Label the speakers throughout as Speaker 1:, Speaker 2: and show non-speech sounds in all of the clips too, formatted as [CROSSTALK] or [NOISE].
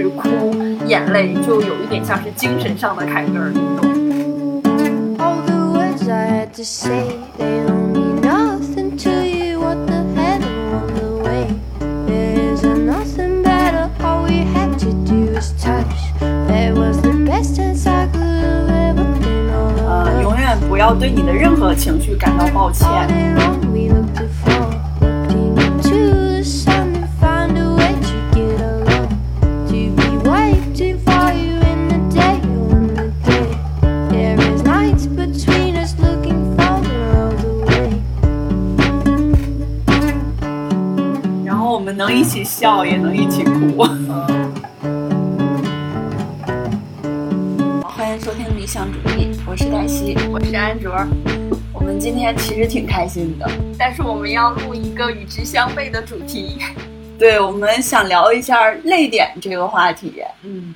Speaker 1: 直哭眼泪就有一点像是精神上的凯
Speaker 2: 歌。
Speaker 3: 呃，永远不要对你的任何情绪感到抱歉。笑，也能一起哭。[LAUGHS] 欢迎收听理想主义，我是黛西。
Speaker 1: 我是安卓，
Speaker 3: 我们今天其实挺开心的，
Speaker 1: 但是我们要录一个与之相悖的主题。[LAUGHS]
Speaker 3: 对我们想聊一下泪点这个话题。
Speaker 1: 嗯，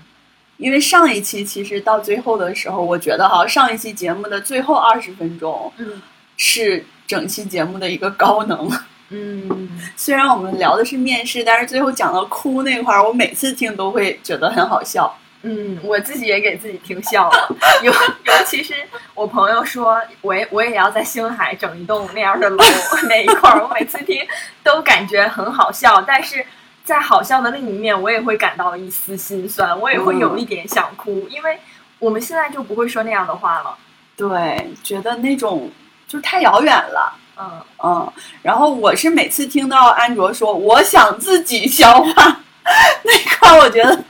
Speaker 3: 因为上一期其实到最后的时候，我觉得哈，上一期节目的最后二十分钟
Speaker 1: 嗯
Speaker 3: 是整期节目的一个高能。
Speaker 1: 嗯，
Speaker 3: 虽然我们聊的是面试，但是最后讲到哭那块儿，我每次听都会觉得很好笑。
Speaker 1: 嗯，我自己也给自己听笑了，[LAUGHS] 尤尤其是我朋友说，我也我也要在星海整一栋那样的楼 [LAUGHS] 那一块儿，我每次听都感觉很好笑，但是在好笑的另一面，我也会感到一丝心酸，我也会有一点想哭，因为我们现在就不会说那样的话了。
Speaker 3: 对，觉得那种就太遥远了。
Speaker 1: 嗯
Speaker 3: 嗯，然后我是每次听到安卓说我想自己消化 [LAUGHS] 那块儿，我觉得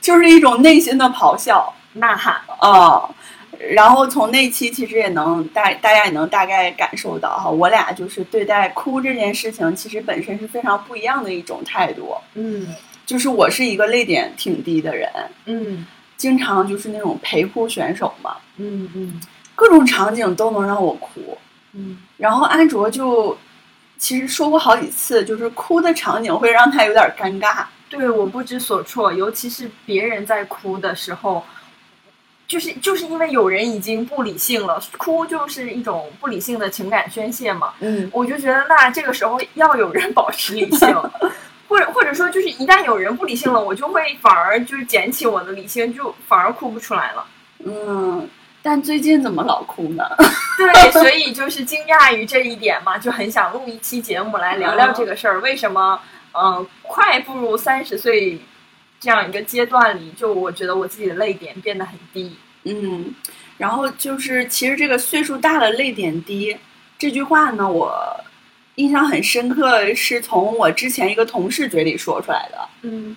Speaker 3: 就是一种内心的咆哮。
Speaker 1: 呐喊，
Speaker 3: 啊、然后从那期其实也能大大家也能大概感受到哈，我俩就是对待哭这件事情，其实本身是非常不一样的一种态度。
Speaker 1: 嗯。
Speaker 3: 就是我是一个泪点挺低的人，
Speaker 1: 嗯。
Speaker 3: 经常就是那种陪哭选手嘛，
Speaker 1: 嗯嗯。
Speaker 3: 各种场景都能让我哭。
Speaker 1: 嗯
Speaker 3: 然后安卓就其实说过好几次，就是哭的场景会让他有点尴尬。
Speaker 1: 对，我不知所措，尤其是别人在哭的时候，就是就是因为有人已经不理性了，哭就是一种不理性的情感宣泄嘛。
Speaker 3: 嗯，
Speaker 1: 我就觉得那这个时候要有人保持理性，[LAUGHS] 或者或者说就是一旦有人不理性了，我就会反而就是捡起我的理性，就反而哭不出来了。
Speaker 3: 嗯，但最近怎么老哭呢？[LAUGHS] [LAUGHS]
Speaker 1: 对，所以就是惊讶于这一点嘛，就很想录一期节目来聊聊这个事儿。为什么，嗯、快步入三十岁这样一个阶段里，就我觉得我自己的泪点变得很低。
Speaker 3: 嗯，然后就是其实这个岁数大了泪点低这句话呢，我印象很深刻，是从我之前一个同事嘴里说出来的。
Speaker 1: 嗯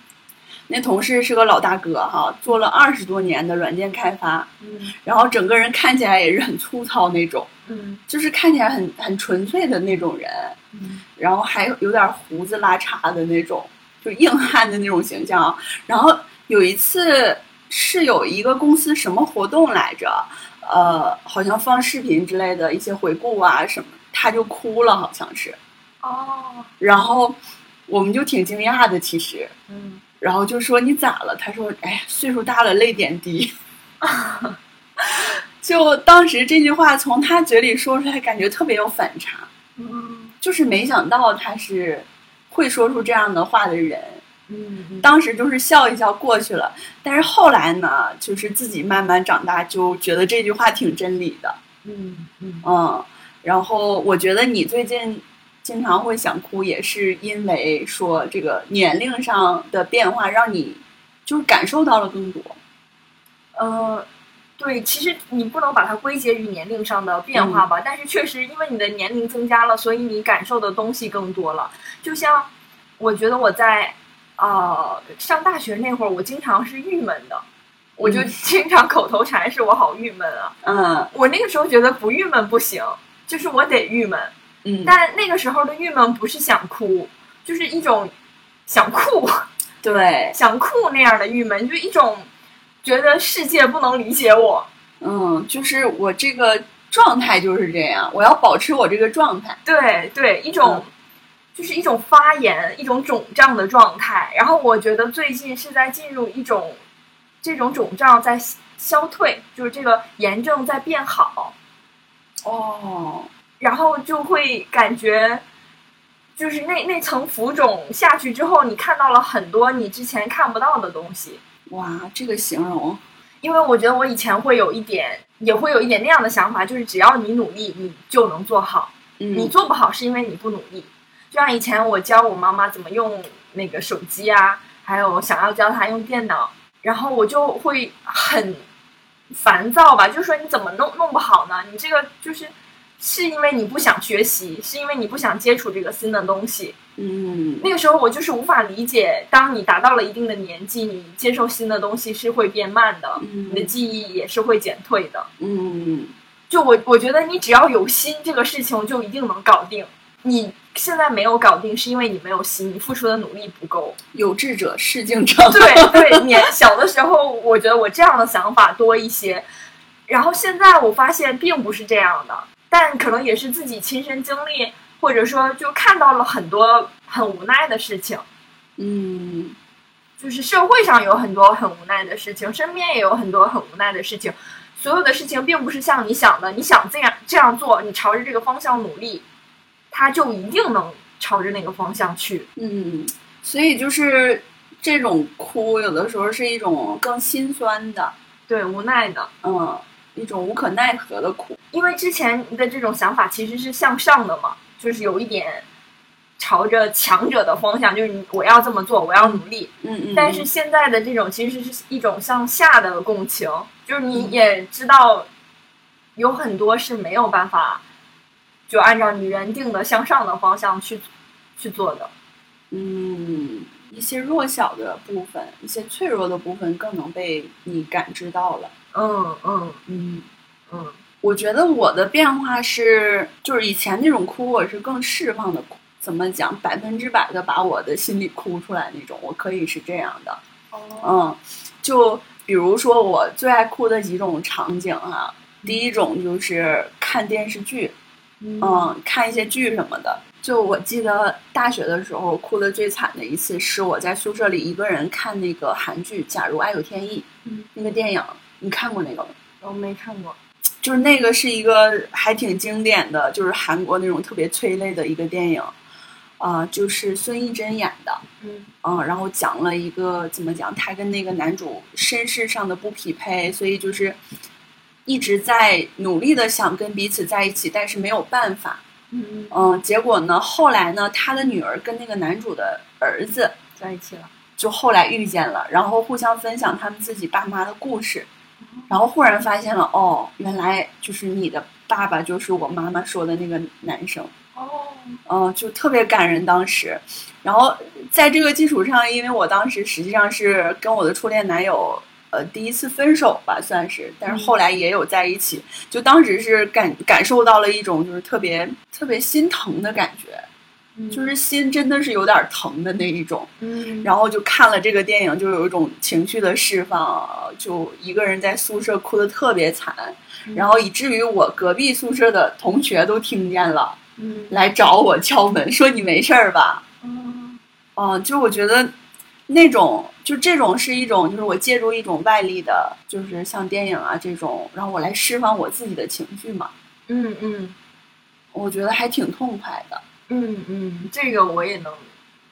Speaker 3: 那同事是个老大哥哈，做了二十多年的软件开发，
Speaker 1: 嗯
Speaker 3: 然后整个人看起来也是很粗糙那种，
Speaker 1: 嗯
Speaker 3: 就是看起来很很纯粹的那种人。
Speaker 1: 嗯
Speaker 3: 然后还有有点胡子拉碴的那种，就硬汉的那种形象。然后有一次是有一个公司什么活动来着，呃，好像放视频之类的一些回顾啊什么，他就哭了，好像是。
Speaker 1: 哦
Speaker 3: 然后我们就挺惊讶的，其实，
Speaker 1: 嗯
Speaker 3: 然后就说你咋了？他说，哎，岁数大了，泪点低。[LAUGHS] 就当时这句话从他嘴里说出来，感觉特别有反差。
Speaker 1: 嗯
Speaker 3: 就是没想到他是会说出这样的话的人，
Speaker 1: 嗯嗯
Speaker 3: 当时就是笑一笑过去了。但是后来呢，就是自己慢慢长大，就觉得这句话挺真理的，
Speaker 1: 嗯嗯
Speaker 3: 嗯。然后我觉得你最近经常会想哭，也是因为说这个年龄上的变化，让你就是感受到了更多。
Speaker 1: 呃，对，其实你不能把它归结于年龄上的变化吧，但是确实因为你的年龄增加了，所以你感受的东西更多了。就像我觉得我在呃上大学那会儿，我经常是郁闷的，我就
Speaker 3: 嗯
Speaker 1: 经常口头禅是我好郁闷啊。
Speaker 3: 嗯
Speaker 1: 我那个时候觉得不郁闷不行，就是我得郁闷。
Speaker 3: 嗯，
Speaker 1: 但那个时候的郁闷不是想哭，就是一种想哭。
Speaker 3: 对，[LAUGHS]
Speaker 1: 想哭那样的郁闷，就一种觉得世界不能理解我。
Speaker 3: 嗯，就是我这个状态就是这样，我要保持我这个状态。
Speaker 1: 对对，一种、就是一种发炎、一种肿胀的状态。然后我觉得最近是在进入一种这种肿胀在消退，就是这个炎症在变好，
Speaker 3: 哦，
Speaker 1: 然后就会感觉。就是那那层浮肿下去之后，你看到了很多你之前看不到的东西。
Speaker 3: 哇，这个形容，
Speaker 1: 因为我觉得我以前会有一点，也会有一点那样的想法，就是只要你努力，你就能做好。
Speaker 3: 嗯，
Speaker 1: 你做不好是因为你不努力。就像以前我教我妈妈怎么用那个手机啊，还有想要教她用电脑，然后我就会很烦躁吧，就说你怎么弄弄不好呢？你这个就是是因为你不想学习，是因为你不想接触这个新的东西。
Speaker 3: 嗯
Speaker 1: 那个时候我就是无法理解，当你达到了一定的年纪，你接受新的东西是会变慢的，你的
Speaker 3: 嗯
Speaker 1: 记忆也是会减退的。
Speaker 3: 嗯
Speaker 1: 就我我觉得你只要有心，这个事情就一定能搞定。你现在没有搞定，是因为你没有心，你付出的努力不够。
Speaker 3: 有志者事竟成。
Speaker 1: 对 [LAUGHS] 对，年小的时候，我觉得我这样的想法多一些，然后现在我发现并不是这样的，但可能也是自己亲身经历，或者说就看到了很多很无奈的事情。
Speaker 3: 嗯
Speaker 1: 就是社会上有很多很无奈的事情，身边也有很多很无奈的事情。所有的事情并不是像你想的，你想这样这样做，你朝着这个方向努力，它就一定能朝着那个方向去。
Speaker 3: 嗯，所以就是这种哭，有的时候是一种更心酸的，
Speaker 1: 对，无奈的，
Speaker 3: 嗯，一种无可奈何的苦。
Speaker 1: 因为之前的这种想法其实是向上的嘛，就是有一点朝着强者的方向，就是你我要这么做，我要努力。
Speaker 3: 嗯嗯。
Speaker 1: 但是现在的这种其实是一种向下的共情，就是你也知道，有很多是没有办法就按照你原定的向上的方向去去做的。
Speaker 3: 嗯，一些弱小的部分，一些脆弱的部分，更能被你感知到了。
Speaker 1: 嗯嗯
Speaker 3: 嗯，
Speaker 1: 嗯
Speaker 3: 我觉得我的变化是，就是以前那种哭，我是更释放的哭。怎么讲？百分之百的把我的心里哭出来那种，我可以是这样的。
Speaker 1: 哦
Speaker 3: 嗯，就比如说我最爱哭的几种场景啊，第一种就是看电视剧，嗯，看一些剧什么的。就我记得大学的时候哭的最惨的一次，是我在宿舍里一个人看那个韩剧《假如爱有天意》，
Speaker 1: 嗯，
Speaker 3: 那个电影，你看过那个吗？
Speaker 1: 我没看过。
Speaker 3: 就是那个是一个还挺经典的，就是韩国那种特别催泪的一个电影，啊、就是孙艺珍演的，
Speaker 1: 嗯
Speaker 3: 嗯，然后讲了一个怎么讲，她跟那个男主身世上的不匹配，所以就是一直在努力的想跟彼此在一起，但是没有办法，
Speaker 1: 嗯，
Speaker 3: 嗯，结果呢，后来呢，她的女儿跟那个男主的儿子
Speaker 1: 在一起了。
Speaker 3: 就后来遇见了，然后互相分享他们自己爸妈的故事，然后忽然发现了，哦，原来就是你的爸爸就是我妈妈说的那个男生，
Speaker 1: 哦，
Speaker 3: 嗯，就特别感人当时。然后在这个基础上，因为我当时实际上是跟我的初恋男友，呃，第一次分手吧，算是，但是后来也有在一起，就当时是感感受到了一种就是特别特别心疼的感觉，就是心真的是有点疼的那一种。
Speaker 1: 嗯，
Speaker 3: 然后就看了这个电影，就有一种情绪的释放，就一个人在宿舍哭的特别惨，然后以至于我隔壁宿舍的同学都听见了，
Speaker 1: 嗯。
Speaker 3: 来找我敲门说你没事儿吧？
Speaker 1: 嗯
Speaker 3: 嗯，就我觉得那种就这种是一种，就是我借助一种外力的，就是像电影啊这种，让我来释放我自己的情绪嘛，
Speaker 1: 嗯嗯。
Speaker 3: 我觉得还挺痛快的。
Speaker 1: 嗯嗯，这个我也能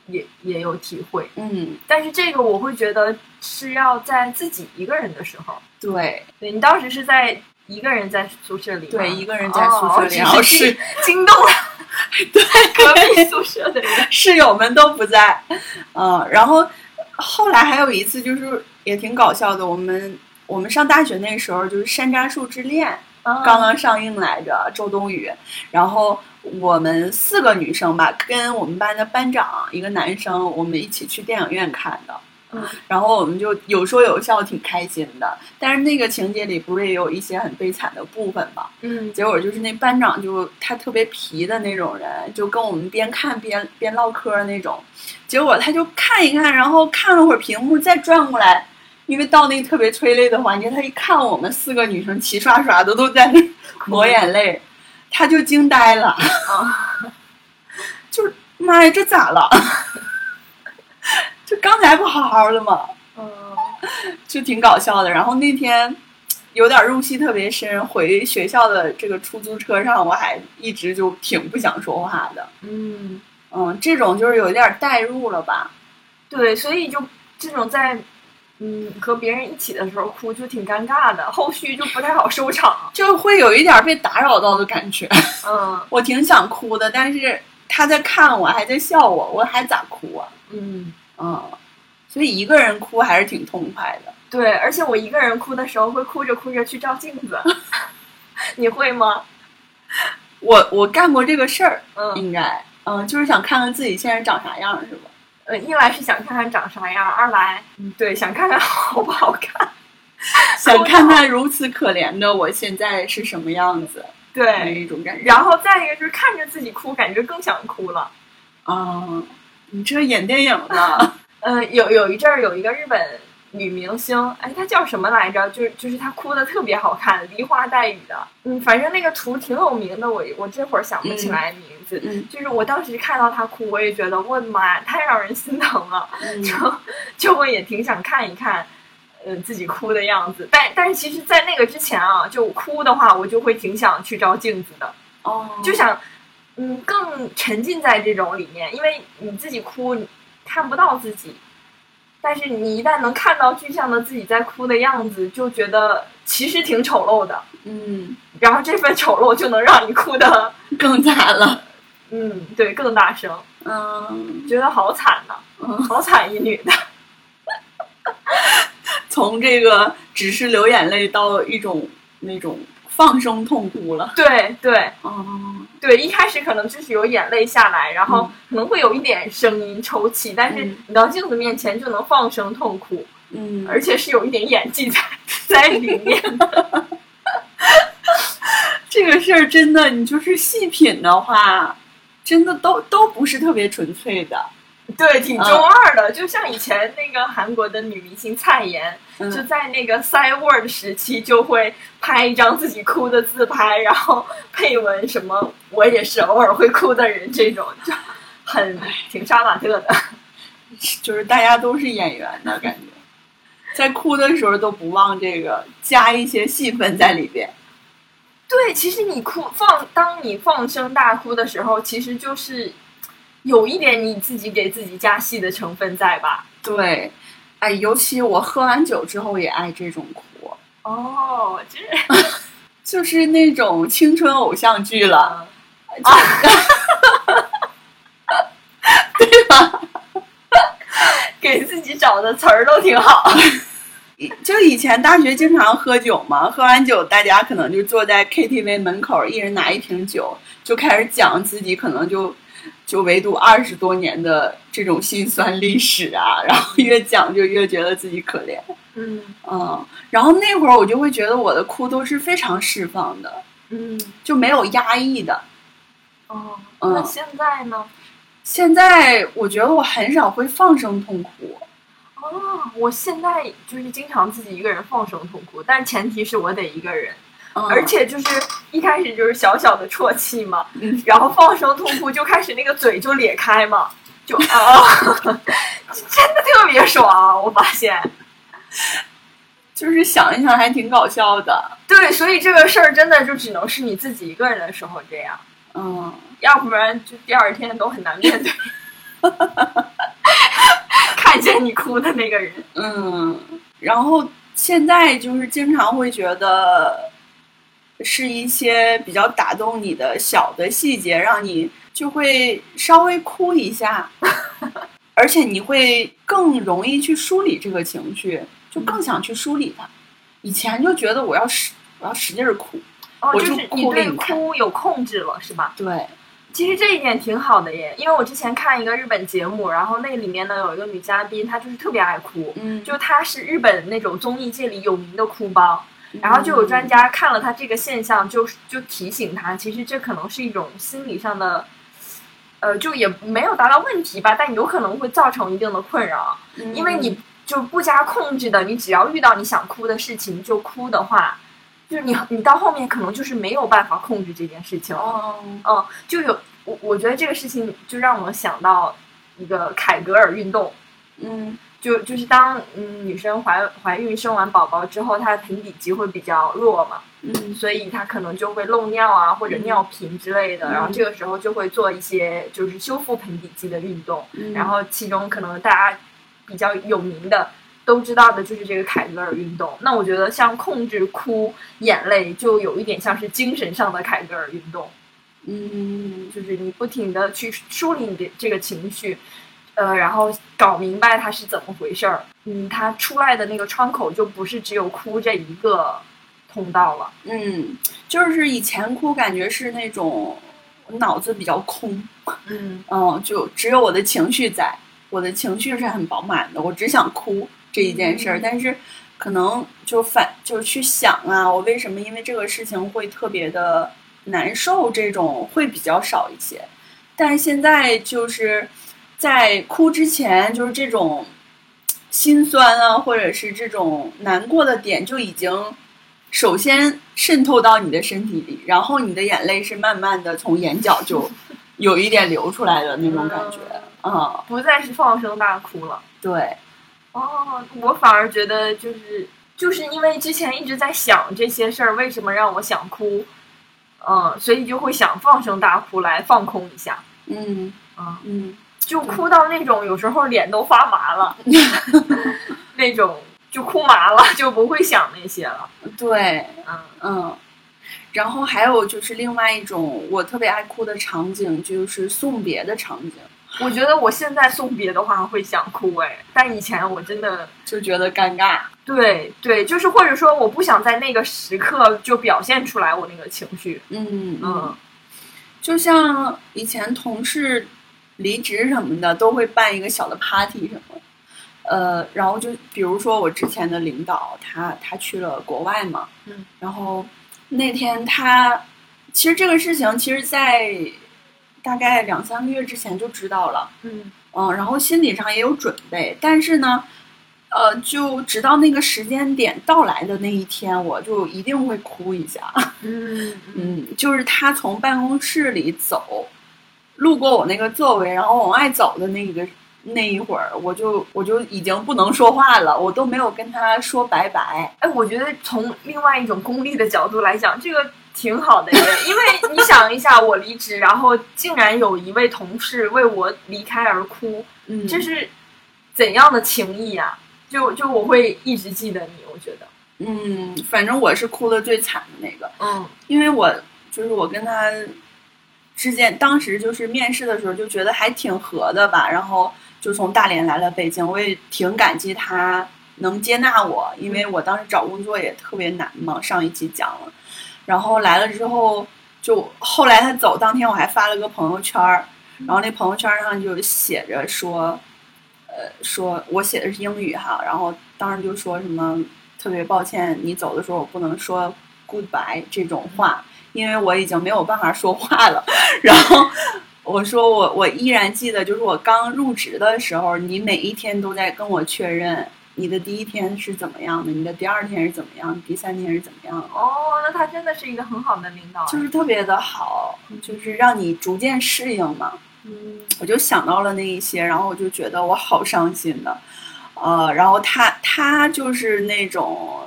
Speaker 1: 也也有体会，
Speaker 3: 嗯，
Speaker 1: 但是这个我会觉得是要在自己一个人的时候。
Speaker 3: 对。
Speaker 1: 对你当时是在一个人在宿舍里，
Speaker 3: 对，一个人在宿舍里，
Speaker 1: 哦
Speaker 3: 然后
Speaker 1: 是
Speaker 3: 是
Speaker 1: 惊惊动了 [LAUGHS] 对隔壁宿舍的人。[LAUGHS]
Speaker 3: 室友们都不在，嗯，然后后来还有一次就是也挺搞笑的，我们我们上大学那时候就是《山楂树之恋》
Speaker 1: 刚
Speaker 3: 刚刚上映来着，周冬雨，然后我们四个女生吧，跟我们班的班长一个男生，我们一起去电影院看的。
Speaker 1: 嗯
Speaker 3: 然后我们就有说有笑，挺开心的。但是那个情节里不是也有一些很悲惨的部分吗？
Speaker 1: 嗯
Speaker 3: 结果就是那班长就他特别皮的那种人，就跟我们边看边边唠嗑那种。结果他就看一看，然后看了会儿屏幕，再转过来，因为到那特别催泪的环节，他一看我们四个女生齐刷刷的都在那抹眼泪，他就惊呆了，
Speaker 1: 啊 [LAUGHS]
Speaker 3: 就是妈呀，这咋了？[LAUGHS] 就刚才不好好的吗？
Speaker 1: 嗯
Speaker 3: 就挺搞笑的。然后那天有点入戏特别深，回学校的这个出租车上，我还一直就挺不想说话的。
Speaker 1: 嗯
Speaker 3: 嗯，这种就是有点代入了吧？
Speaker 1: 对，所以就这种在嗯和别人一起的时候哭就挺尴尬的，后续就不太好收场。[LAUGHS]
Speaker 3: 就会有一点被打扰到的感觉。
Speaker 1: 嗯 [LAUGHS]
Speaker 3: 我挺想哭的，但是他在看我，还在笑我，我还咋哭啊？
Speaker 1: 嗯，
Speaker 3: 嗯，所以一个人哭还是挺痛快的。
Speaker 1: 对，而且我一个人哭的时候会哭着哭着去照镜子，[LAUGHS] 你会吗？
Speaker 3: 我我干过这个事儿，
Speaker 1: 嗯
Speaker 3: 应该，嗯，就是想看看自己现在长啥样，是吧？
Speaker 1: 呃，一来是想看看长啥样，二来嗯对想看看好不好看。
Speaker 3: 想 [LAUGHS] 看看如此可怜的我现在是什么样子，那
Speaker 1: 对，
Speaker 3: 一种感觉。
Speaker 1: 然后再一个就是看着自己哭，感觉更想哭了。
Speaker 3: 啊，你这演电影呢？
Speaker 1: 嗯，[LAUGHS] 有有一阵儿有一个日本女明星，哎，她叫什么来着？就是就是她哭的特别好看，梨花带雨的。嗯，反正那个图挺有名的，我我这会儿想不起来名字。
Speaker 3: 嗯
Speaker 1: 就是我当时看到她哭，我也觉得我的妈呀，太让人心疼了，
Speaker 3: 嗯
Speaker 1: 就就我也挺想看一看，呃，自己哭的样子。但但是其实，在那个之前啊，就哭的话，我就会挺想去照镜子的。
Speaker 3: 哦，
Speaker 1: 就想，嗯，更沉浸在这种里面，因为你自己哭，你看不到自己，但是你一旦能看到具象的自己在哭的样子，就觉得其实挺丑陋的，
Speaker 3: 嗯，
Speaker 1: 然后这份丑陋就能让你哭的，
Speaker 3: 更惨了。
Speaker 1: 嗯，对，更大声，
Speaker 3: 嗯。
Speaker 1: 觉得好惨呐、
Speaker 3: 嗯，
Speaker 1: 好惨一女的，[LAUGHS]
Speaker 3: 从这个只是流眼泪到一种那种放声痛哭了。
Speaker 1: 对对
Speaker 3: 嗯，
Speaker 1: 对，一开始可能就是有眼泪下来，然后
Speaker 3: 嗯
Speaker 1: 可能会有一点声音抽泣，但是
Speaker 3: 嗯
Speaker 1: 你到镜子面前就能放声痛哭。
Speaker 3: 嗯，
Speaker 1: 而且是有一点演技在在里面的。[LAUGHS]
Speaker 3: 这个事儿真的，你就是细品的话，真的都都不是特别纯粹的。
Speaker 1: 对，挺中二的，就像以前那个韩国的女明星蔡妍，
Speaker 3: 嗯
Speaker 1: 就在那个 Side Word 时期，就会拍一张自己哭的自拍，然后配文什么“我也是偶尔会哭的人”这种，就很挺杀马特的。
Speaker 3: 就是大家都是演员的感觉，在哭的时候都不忘这个加一些戏份在里边。
Speaker 1: 对，其实你哭放，当你放声大哭的时候，其实就是有一点你自己给自己加戏的成分在吧？
Speaker 3: 对，哎，尤其我喝完酒之后也爱这种哭，
Speaker 1: 哦，这 [LAUGHS]
Speaker 3: 就是那种青春偶像剧了，
Speaker 1: 啊，[LAUGHS]
Speaker 3: 对吧？[LAUGHS]
Speaker 1: 给自己找的词儿都挺好。
Speaker 3: 就以前大学经常喝酒嘛，喝完酒大家可能就坐在 KTV 门口，一人拿一瓶酒，就开始讲自己可能就就唯独二十多年的这种辛酸历史啊，[LAUGHS] 然后越讲就越觉得自己可怜，
Speaker 1: 嗯。
Speaker 3: 嗯，然后那会儿我就会觉得我的哭都是非常释放的，
Speaker 1: 嗯，
Speaker 3: 就没有压抑的。
Speaker 1: 哦，
Speaker 3: 嗯。
Speaker 1: 那现在呢？
Speaker 3: 现在我觉得我很少会放声痛哭，
Speaker 1: 哦，我现在就是经常自己一个人放声痛哭，但前提是我得一个人，
Speaker 3: 嗯、
Speaker 1: 而且就是一开始就是小小的啜泣嘛，
Speaker 3: 嗯 [LAUGHS]
Speaker 1: 然后放声痛哭就开始那个嘴就裂开嘛，就啊，[LAUGHS] 真的特别爽，我发现。
Speaker 3: 就是想一想还挺搞笑的，
Speaker 1: 对，所以这个事儿真的就只能是你自己一个人的时候这样，
Speaker 3: 嗯。
Speaker 1: 要不然就第二天都很难面对。[LAUGHS] 看见你哭的那个人，
Speaker 3: 嗯，然后现在就是经常会觉得是一些比较打动你的小的细节，让你就会稍微哭一下，[LAUGHS] 而且你会更容易去梳理这个情绪，就更想去梳理它。以前就觉得我要使我要使劲儿哭，
Speaker 1: 哦，
Speaker 3: 我
Speaker 1: 就
Speaker 3: 就是哭
Speaker 1: 对
Speaker 3: 你看
Speaker 1: 哭有控制了，是吧？
Speaker 3: 对，
Speaker 1: 其实这一点挺好的耶，因为我之前看一个日本节目，然后那里面呢有一个女嘉宾，她就是特别爱哭，
Speaker 3: 嗯，
Speaker 1: 就她是日本那种综艺界里有名的哭包，然后就有专家看了他这个现象就，就提醒他，其实这可能是一种心理上的，呃，就也没有达到问题吧，但有可能会造成一定的困扰，
Speaker 3: 嗯。
Speaker 1: 因为你就不加控制的，你只要遇到你想哭的事情就哭的话，就是你你到后面可能就是没有办法控制这件事情了。
Speaker 3: 哦，
Speaker 1: 嗯，就有我我觉得这个事情就让我想到一个凯格尔运动，
Speaker 3: 嗯
Speaker 1: 就就是当嗯女生怀怀孕生完宝宝之后，她的盆底肌会比较弱嘛，
Speaker 3: 嗯
Speaker 1: 所以她可能就会漏尿啊或者尿频之类的，
Speaker 3: 嗯
Speaker 1: 然后这个时候就会做一些就是修复盆底肌的运动，
Speaker 3: 嗯
Speaker 1: 然后其中可能大家比较有名的。都知道的就是这个凯格尔运动。那我觉得像控制哭眼泪，就有一点像是精神上的凯格尔运动。
Speaker 3: 嗯
Speaker 1: 就是你不停的去梳理你的这个情绪，呃，然后搞明白它是怎么回事儿。嗯，它出来的那个窗口就不是只有哭这一个通道了。
Speaker 3: 嗯，就是以前哭感觉是那种脑子比较空，
Speaker 1: 嗯
Speaker 3: 嗯，就只有我的情绪在，我的情绪是很饱满的，我只想哭这一件事儿，
Speaker 1: 嗯
Speaker 3: 但是可能就反就去想啊，我为什么因为这个事情会特别的难受，这种会比较少一些。但是现在就是在哭之前，就是这种心酸啊，或者是这种难过的点就已经首先渗透到你的身体里，然后你的眼泪是慢慢的从眼角就 [LAUGHS] 有一点流出来的那种感觉。嗯，
Speaker 1: 不再是放声大哭了。
Speaker 3: 对，
Speaker 1: 哦，我反而觉得就是就是因为之前一直在想这些事儿，为什么让我想哭，嗯，所以就会想放声大哭来放空一下。
Speaker 3: 嗯
Speaker 1: 啊、
Speaker 3: 嗯
Speaker 1: 就哭到那种有时候脸都发麻了，[LAUGHS] 那种就哭麻了，就不会想那些了。
Speaker 3: 对，
Speaker 1: 嗯
Speaker 3: 嗯。然后还有就是另外一种我特别爱哭的场景，就是送别的场景，
Speaker 1: 我觉得我现在送别的话会想哭哎，但以前我真的
Speaker 3: 就觉得尴尬。
Speaker 1: 对对，就是或者说我不想在那个时刻就表现出来我那个情绪。
Speaker 3: 嗯
Speaker 1: 嗯
Speaker 3: 就像以前同事离职什么的，都会办一个小的 party 什么。呃，然后就比如说我之前的领导，他他去了国外嘛，
Speaker 1: 嗯，
Speaker 3: 然后那天他其实这个事情，其实在大概两三个月之前就知道了，
Speaker 1: 嗯
Speaker 3: 嗯，然后心理上也有准备，但是呢，呃，就直到那个时间点到来的那一天，我就一定会哭一下。
Speaker 1: 嗯嗯 [LAUGHS]
Speaker 3: 嗯，就是他从办公室里走，路过我那个座位，然后往外走的那个那一会儿，我就我就已经不能说话了，我都没有跟他说拜拜。
Speaker 1: 哎，我觉得从另外一种功利的角度来讲，这个挺好的耶，因为你想一下，我离职，然后竟然有一位同事为我离开而哭，
Speaker 3: 嗯，
Speaker 1: 这是怎样的情谊啊？就就我会一直记得你，我觉得，
Speaker 3: 嗯，反正我是哭的最惨的那个，
Speaker 1: 嗯
Speaker 3: 因为我就是我跟他之间，当时就是面试的时候就觉得还挺合的吧，然后就从大连来了北京，我也挺感激他能接纳我，因为我当时找工作也特别难嘛，上一期讲了，然后来了之后，就后来他走当天我还发了个朋友圈儿，然后那朋友圈上就写着说，呃，说我写的是英语哈，然后当时就说什么特别抱歉你走的时候我不能说 goodbye 这种话，因为我已经没有办法说话了。然后我说我我依然记得，就是我刚入职的时候，你每一天都在跟我确认你的第一天是怎么样的，你的第二天是怎么样，第三天是怎么样的。
Speaker 1: 哦，那他真的是一个很好的领导，
Speaker 3: 就是特别的好，就是让你逐渐适应嘛。
Speaker 1: 嗯
Speaker 3: 我就想到了那一些，然后我就觉得我好伤心的，呃，然后他他就是那种，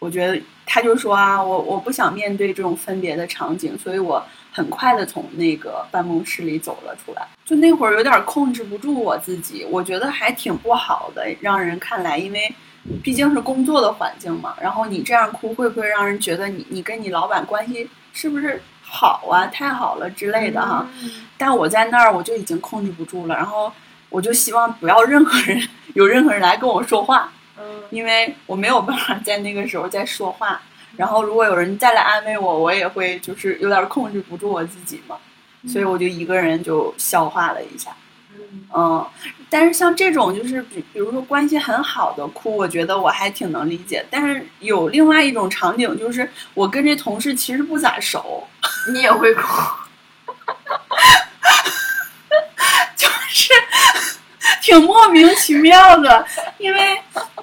Speaker 3: 我觉得他就说啊，我我不想面对这种分别的场景，所以我很快的从那个办公室里走了出来。就那会儿有点控制不住我自己，我觉得还挺不好的，让人看来，因为毕竟是工作的环境嘛。然后你这样哭，会不会让人觉得你你跟你老板关系是不是好啊，太好了之类的哈？
Speaker 1: 嗯
Speaker 3: 但我在那儿我就已经控制不住了，然后我就希望不要任何人有任何人来跟我说话，
Speaker 1: 嗯
Speaker 3: 因为我没有办法在那个时候再说话。然后如果有人再来安慰我，我也会就是有点控制不住我自己嘛，所以我就一个人就消化了一下。
Speaker 1: 嗯
Speaker 3: 嗯，但是像这种就是比比如说关系很好的哭，我觉得我还挺能理解。但是有另外一种场景，就是我跟这同事其实不咋熟，
Speaker 1: 你也会哭，[LAUGHS]
Speaker 3: 就是 [LAUGHS] 挺莫名其妙的，因为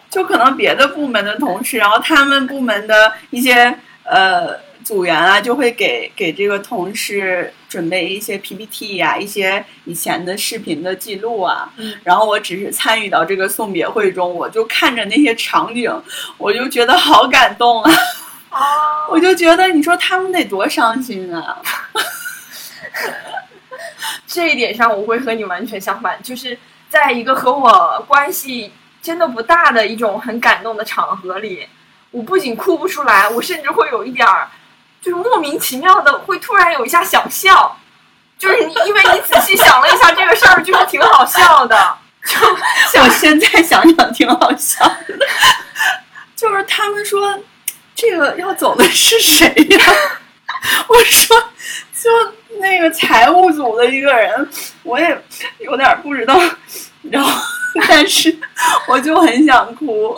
Speaker 3: 就可能别的部门的同事，然后他们部门的一些呃组员啊，就会给给这个同事准备一些 PPT 呀、一些以前的视频的记录啊。
Speaker 1: 嗯
Speaker 3: 然后我只是参与到这个送别会中，我就看着那些场景，我就觉得好感动啊！
Speaker 1: 哦，
Speaker 3: 我就觉得，你说他们得多伤心啊！[LAUGHS]
Speaker 1: 这一点上我会和你完全相反，就是在一个和我关系真的不大的一种很感动的场合里，我不仅哭不出来，我甚至会有一点儿，就是莫名其妙的会突然有一下想笑，就是你因为你仔细想了一下这个事儿，就是挺好笑的，就 [LAUGHS]
Speaker 3: 我现在想想挺好笑的，[LAUGHS] 就是他们说这个要走的是谁呀？[LAUGHS] 我说就那个财务组的一个人，我也有点不知道，然后 [LAUGHS] 但是我就很想哭。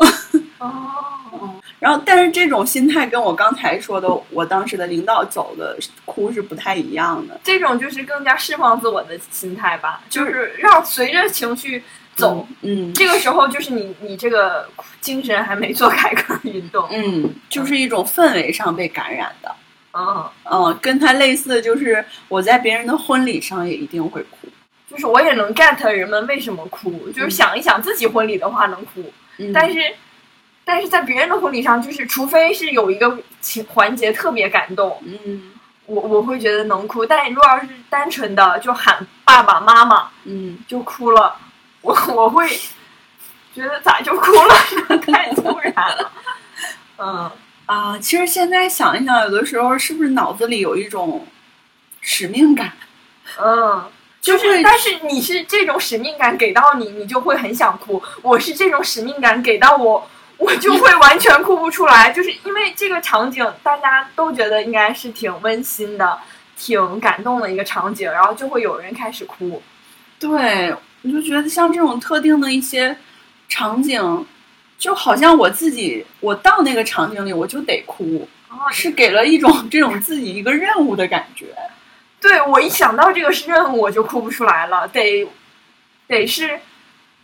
Speaker 1: 哦，[LAUGHS]
Speaker 3: 然后，但是这种心态跟我刚才说的，我当时的领导走的哭是不太一样的。
Speaker 1: 这种就是更加释放自我的心态吧，就是让随着情绪走。
Speaker 3: 嗯
Speaker 1: 这个时候就是你你这个精神还没做凯格尔运动，
Speaker 3: 嗯，就是一种氛围上被感染的。
Speaker 1: 嗯，
Speaker 3: 嗯，跟他类似的就是我在别人的婚礼上也一定会哭。
Speaker 1: 就是我也能 get 人们为什么哭，就是想一想自己婚礼的话能哭，
Speaker 3: 嗯。
Speaker 1: 但是但是在别人的婚礼上，就是除非是有一个情环节特别感动，
Speaker 3: 嗯。
Speaker 1: 我我会觉得能哭，但如果要是单纯的就喊爸爸妈妈
Speaker 3: 嗯，
Speaker 1: 就哭了，我我会觉得咋就哭了，[LAUGHS] 太突然了，嗯。
Speaker 3: 啊，其实现在想一想，有的时候是不是脑子里有一种使命感？
Speaker 1: 嗯，就，
Speaker 3: 就是
Speaker 1: 但是你是这种使命感给到你，你就会很想哭。我是这种使命感给到我，[LAUGHS] 我就会完全哭不出来，就是因为这个场景大家都觉得应该是挺温馨的、挺感动的一个场景，然后就会有人开始哭。
Speaker 3: 对，我就觉得像这种特定的一些场景，就好像我自己，我到那个场景里我就得哭，
Speaker 1: 哦，
Speaker 3: 是给了一种这种自己一个任务的感觉。
Speaker 1: 对我一想到这个是任务，我就哭不出来了，得得是。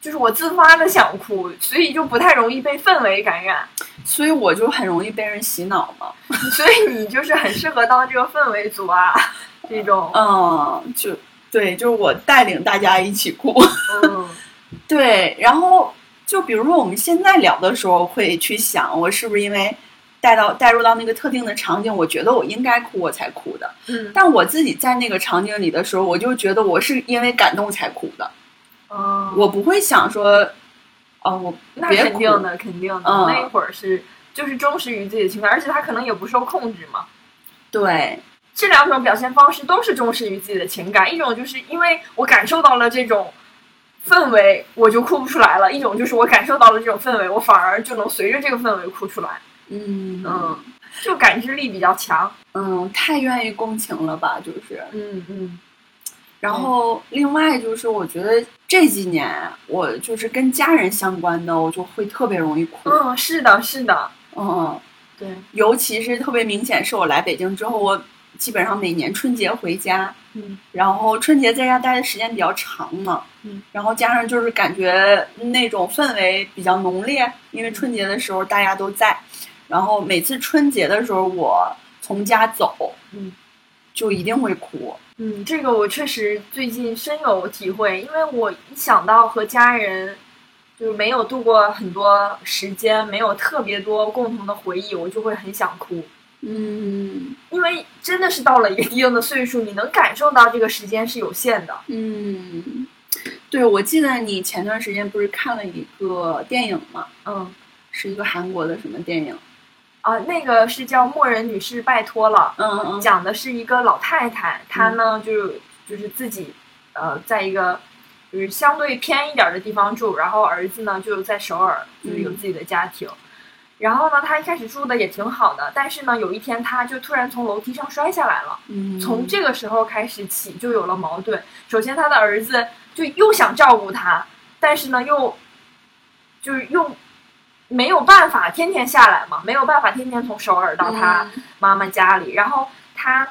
Speaker 1: 就是我自发的想哭，所以就不太容易被氛围感染。
Speaker 3: 所以我就很容易被人洗脑嘛。[LAUGHS]
Speaker 1: 所以你就是很适合当这个氛围组啊，[LAUGHS] 这种，
Speaker 3: 嗯，就对，就是我带领大家一起哭。
Speaker 1: 嗯 [LAUGHS]
Speaker 3: 对，然后就比如说我们现在聊的时候，会去想我是不是因为带到带入到那个特定的场景，我觉得我应该哭，我才哭的。
Speaker 1: 嗯
Speaker 3: 但我自己在那个场景里的时候，我就觉得我是因为感动才哭的，
Speaker 1: 哦，
Speaker 3: 我不会想说，哦，我
Speaker 1: 那肯定的，肯定的，
Speaker 3: 嗯
Speaker 1: 那一会儿是就是忠实于自己的情感，而且他可能也不受控制嘛。
Speaker 3: 对，
Speaker 1: 这两种表现方式都是忠实于自己的情感，一种就是因为我感受到了这种氛围，我就哭不出来了；一种就是我感受到了这种氛围，我反而就能随着这个氛围哭出来。
Speaker 3: 嗯
Speaker 1: 嗯，就感知力比较强。
Speaker 3: 嗯，太愿意共情了吧，就是。
Speaker 1: 嗯嗯
Speaker 3: 然后另外就是，我觉得这几年我就是跟家人相关的，我就会特别容易哭。
Speaker 1: 嗯，是的，是的，
Speaker 3: 嗯嗯，
Speaker 1: 对，
Speaker 3: 尤其是特别明显，是我来北京之后，我基本上每年春节回家，
Speaker 1: 嗯
Speaker 3: 然后春节在家待的时间比较长嘛，
Speaker 1: 嗯，
Speaker 3: 然后加上就是感觉那种氛围比较浓烈，因为春节的时候大家都在，然后每次春节的时候我从家走，
Speaker 1: 嗯，
Speaker 3: 就一定会哭，
Speaker 1: 嗯，这个我确实最近深有体会，因为我一想到和家人就是没有度过很多时间，没有特别多共同的回忆，我就会很想哭。
Speaker 3: 嗯
Speaker 1: 因为真的是到了一定的岁数，你能感受到这个时间是有限的。
Speaker 3: 嗯，对，我记得你前段时间不是看了一个电影吗？
Speaker 1: 嗯，
Speaker 3: 是一个韩国的什么电影？
Speaker 1: 啊，那个是叫《默人女士拜托了》，
Speaker 3: 嗯嗯
Speaker 1: 讲的是一个老太太，她呢就就是自己呃在一个就是相对偏一点的地方住，然后儿子呢就在首尔，就是有自己的家庭。然后呢，她一开始住的也挺好的，但是呢，有一天她就突然从楼梯上摔下来了。
Speaker 3: 嗯，
Speaker 1: 从这个时候开始起就有了矛盾。首先，他的儿子就又想照顾他，但是呢，又就是又没有办法天天下来嘛，没有办法天天从首尔到他妈妈家里。然后他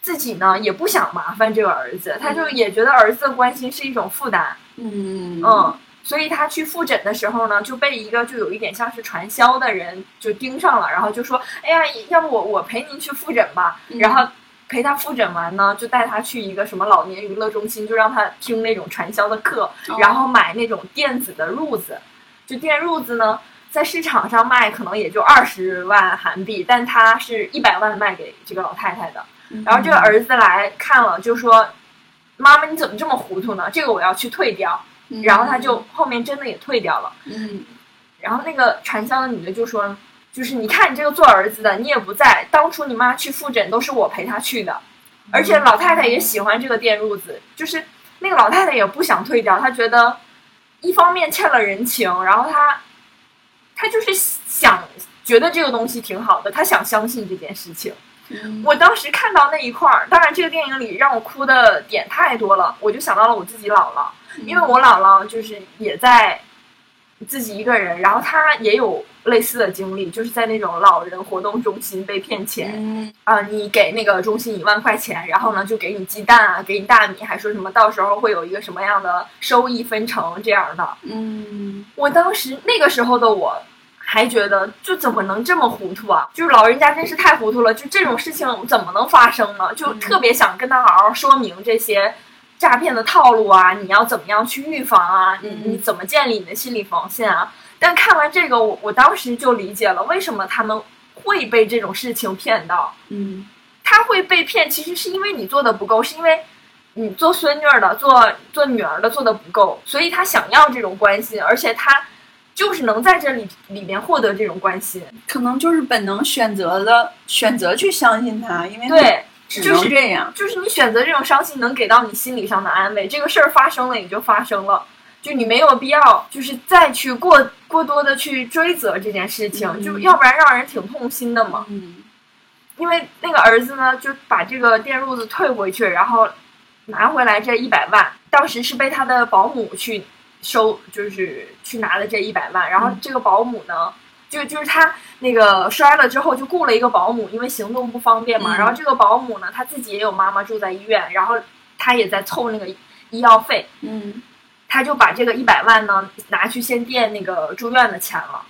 Speaker 1: 自己呢也不想麻烦这个儿子，他就也觉得儿子的关心是一种负担。
Speaker 3: 嗯
Speaker 1: 嗯，所以他去复诊的时候呢，就被一个就有一点像是传销的人就盯上了，然后就说：“哎呀，要不我我陪您去复诊吧。
Speaker 3: 嗯
Speaker 1: 然后陪他复诊完呢，就带他去一个什么老年娱乐中心，就让他听那种传销的课，
Speaker 3: 哦
Speaker 1: 然后买那种电子的褥子。就电褥子呢，在市场上卖可能也就二十万韩币，但他是一百万卖给这个老太太的。
Speaker 3: 嗯
Speaker 1: 然后这个儿子来看了，就说：“妈妈，你怎么这么糊涂呢？这个我要去退掉。”
Speaker 3: 嗯
Speaker 1: 然后他就后面真的也退掉了。
Speaker 3: 嗯
Speaker 1: 然后那个传销的女的就说：“就是你看你这个做儿子的，你也不在，当初你妈去复诊都是我陪她去的，而且老太太也喜欢这个电褥子，就是那个老太太也不想退掉，她觉得一方面欠了人情，然后她她就是想觉得这个东西挺好的，他想相信这件事情。
Speaker 3: 嗯
Speaker 1: 我当时看到那一块儿，当然这个电影里让我哭的点太多了，我就想到了我自己姥姥。因为我姥姥就是也在自己一个人，然后他也有类似的经历，就是在那种老人活动中心被骗钱
Speaker 3: 嗯
Speaker 1: 啊、你给那个中心一万块钱，然后呢就给你鸡蛋啊，给你大米，还说什么到时候会有一个什么样的收益分成这样的。
Speaker 3: 嗯
Speaker 1: 我当时那个时候的我。还觉得就怎么能这么糊涂啊？就是老人家真是太糊涂了，就这种事情怎么能发生呢？就
Speaker 3: 嗯
Speaker 1: 特别想跟他好好说明这些诈骗的套路啊，你要怎么样去预防啊？你
Speaker 3: 嗯
Speaker 1: 你怎么建立你的心理防线啊？但看完这个，我我当时就理解了为什么他们会被这种事情骗到。
Speaker 3: 嗯
Speaker 1: 他会被骗，其实是因为你做的不够，是因为你做孙女儿的、做做女儿的做的不够，所以他想要这种关心，而且他就是能在这里里面获得这种关心。
Speaker 3: 可能就是本能选择的选择去相信他，因为
Speaker 1: 对，
Speaker 3: 只
Speaker 1: 就是
Speaker 3: 这样。
Speaker 1: 就是你选择这种伤心，能给到你心理上的安慰。这个事儿发生了也就发生了，就你没有必要就是再去过过多的去追责这件事情，
Speaker 3: 嗯
Speaker 1: 就要不然让人挺痛心的嘛。
Speaker 3: 嗯
Speaker 1: 因为那个儿子呢，就把这个电褥子退回去，然后拿回来这一百万，当时是被他的保姆去收，就是去拿了这一百万。然后这个保姆呢，就就是他那个摔了之后，就雇了一个保姆，因为行动不方便嘛。
Speaker 3: 嗯
Speaker 1: 然后这个保姆呢，他自己也有妈妈住在医院，然后他也在凑那个医药费，
Speaker 3: 嗯
Speaker 1: 他就把这个一百万呢拿去先垫那个住院的钱了。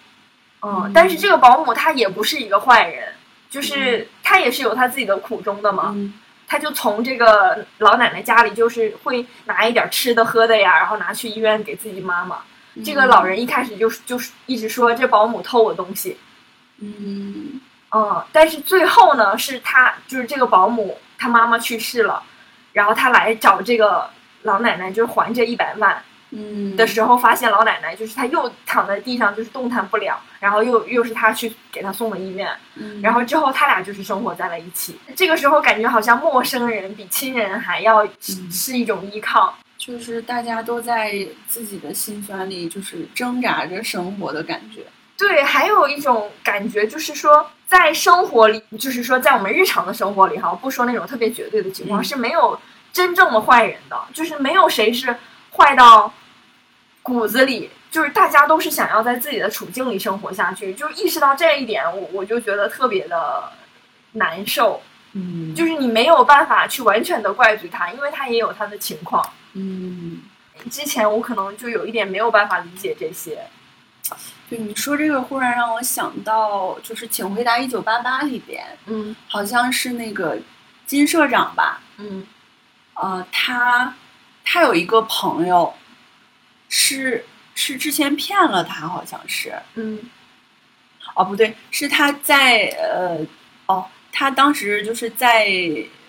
Speaker 1: 嗯
Speaker 3: 嗯，
Speaker 1: 但是这个保姆她也不是一个坏人，就是她也是有她自己的苦衷的嘛。
Speaker 3: 嗯
Speaker 1: 她就从这个老奶奶家里，就是会拿一点吃的喝的呀，然后拿去医院给自己妈妈。这个老人一开始就是就是一直说这保姆偷我东西，
Speaker 3: 嗯
Speaker 1: 嗯，但是最后呢，是他就是这个保姆他妈妈去世了，然后他来找这个老奶奶，就是还这一百万。
Speaker 3: 嗯
Speaker 1: 的时候，发现老奶奶就是她又躺在地上，就是动弹不了，然后又又是他去给她送的医院，
Speaker 3: 嗯
Speaker 1: 然后之后他俩就是生活在了一起。这个时候感觉好像陌生人比亲人还要
Speaker 3: 嗯
Speaker 1: 是一种依靠。
Speaker 3: 就是大家都在自己的心酸里，就是挣扎着生活的感觉。
Speaker 1: 对，还有一种感觉就是说，在生活里，就是说在我们日常的生活里哈，不说那种特别绝对的情况，
Speaker 3: 嗯
Speaker 1: 是没有真正的坏人的，就是没有谁是坏到骨子里。就是大家都是想要在自己的处境里生活下去，就是意识到这一点，我我就觉得特别的难受。
Speaker 3: 嗯。
Speaker 1: 就是你没有办法去完全的怪罪他，因为他也有他的情况。
Speaker 3: 嗯，
Speaker 1: 之前我可能就有一点没有办法理解这些。
Speaker 3: 对你说这个，忽然让我想到，就是《请回答一九八八》里边，
Speaker 1: 嗯。
Speaker 3: 好像是那个金社长吧，
Speaker 1: 嗯。
Speaker 3: 呃，他他有一个朋友是是之前骗了他，好像是。
Speaker 1: 嗯。
Speaker 3: 哦，不对，是他在呃哦，他当时就是在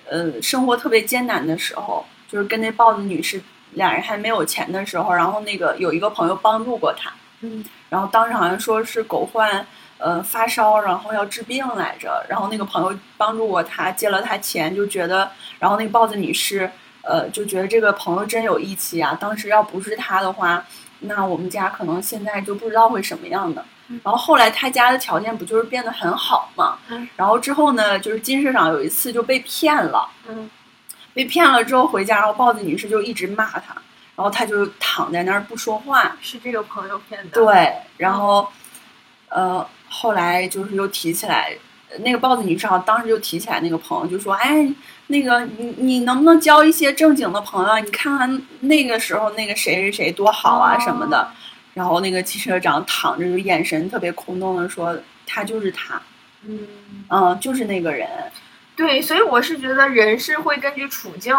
Speaker 3: 呃生活特别艰难的时候，就是跟那豹子女士俩人还没有钱的时候，然后那个有一个朋友帮助过他，
Speaker 1: 嗯
Speaker 3: 然后当时好像说是狗患呃发烧，然后要治病来着，然后那个朋友帮助过他，借了他钱，就觉得，然后那个豹子女士呃就觉得这个朋友真有义气啊，当时要不是他的话，那我们家可能现在就不知道会什么样的。然后后来他家的条件不就是变得很好嘛？
Speaker 1: 嗯
Speaker 3: 然后之后呢，就是金社长有一次就被骗了，
Speaker 1: 嗯
Speaker 3: 被骗了之后回家，然后豹子女士就一直骂他，然后他就躺在那儿不说话。
Speaker 1: 是这个朋友骗的。，
Speaker 3: 对，然后呃后来就是又提起来，呃那个豹子女士好像当时就提起来那个朋友，就说：“哎，那个你你能不能交一些正经的朋友？你看看那个时候那个谁谁谁多好啊
Speaker 1: 哦
Speaker 3: 什么的。”然后那个汽车长躺着，就眼神特别空洞的说：“他就是他，
Speaker 1: 嗯，
Speaker 3: 嗯，就是那个人。
Speaker 1: 对，所以我是觉得人是会根据处境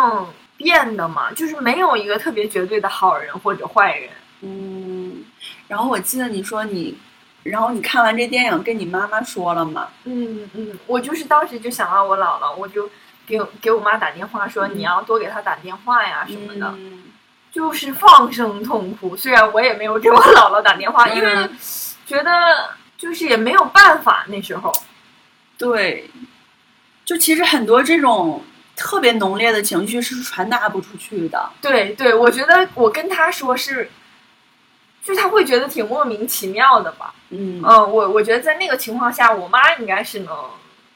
Speaker 1: 变的嘛，就是没有一个特别绝对的好人或者坏人。”
Speaker 3: 嗯，然后我记得你说你，然后你看完这电影跟你妈妈说了吗？
Speaker 1: 嗯嗯，我就是当时就想到我姥姥，我就给给我妈打电话说你要多给她打电话呀什么的，
Speaker 3: 嗯
Speaker 1: 就是放声痛哭。虽然我也没有给我姥姥打电话，因为
Speaker 3: 嗯
Speaker 1: 觉得就是也没有办法那时候。
Speaker 3: 对，就其实很多这种特别浓烈的情绪是传达不出去的。
Speaker 1: 对对，我觉得我跟他说是，就是她会觉得挺莫名其妙的吧。
Speaker 3: 嗯
Speaker 1: 嗯，我我觉得在那个情况下，我妈应该是能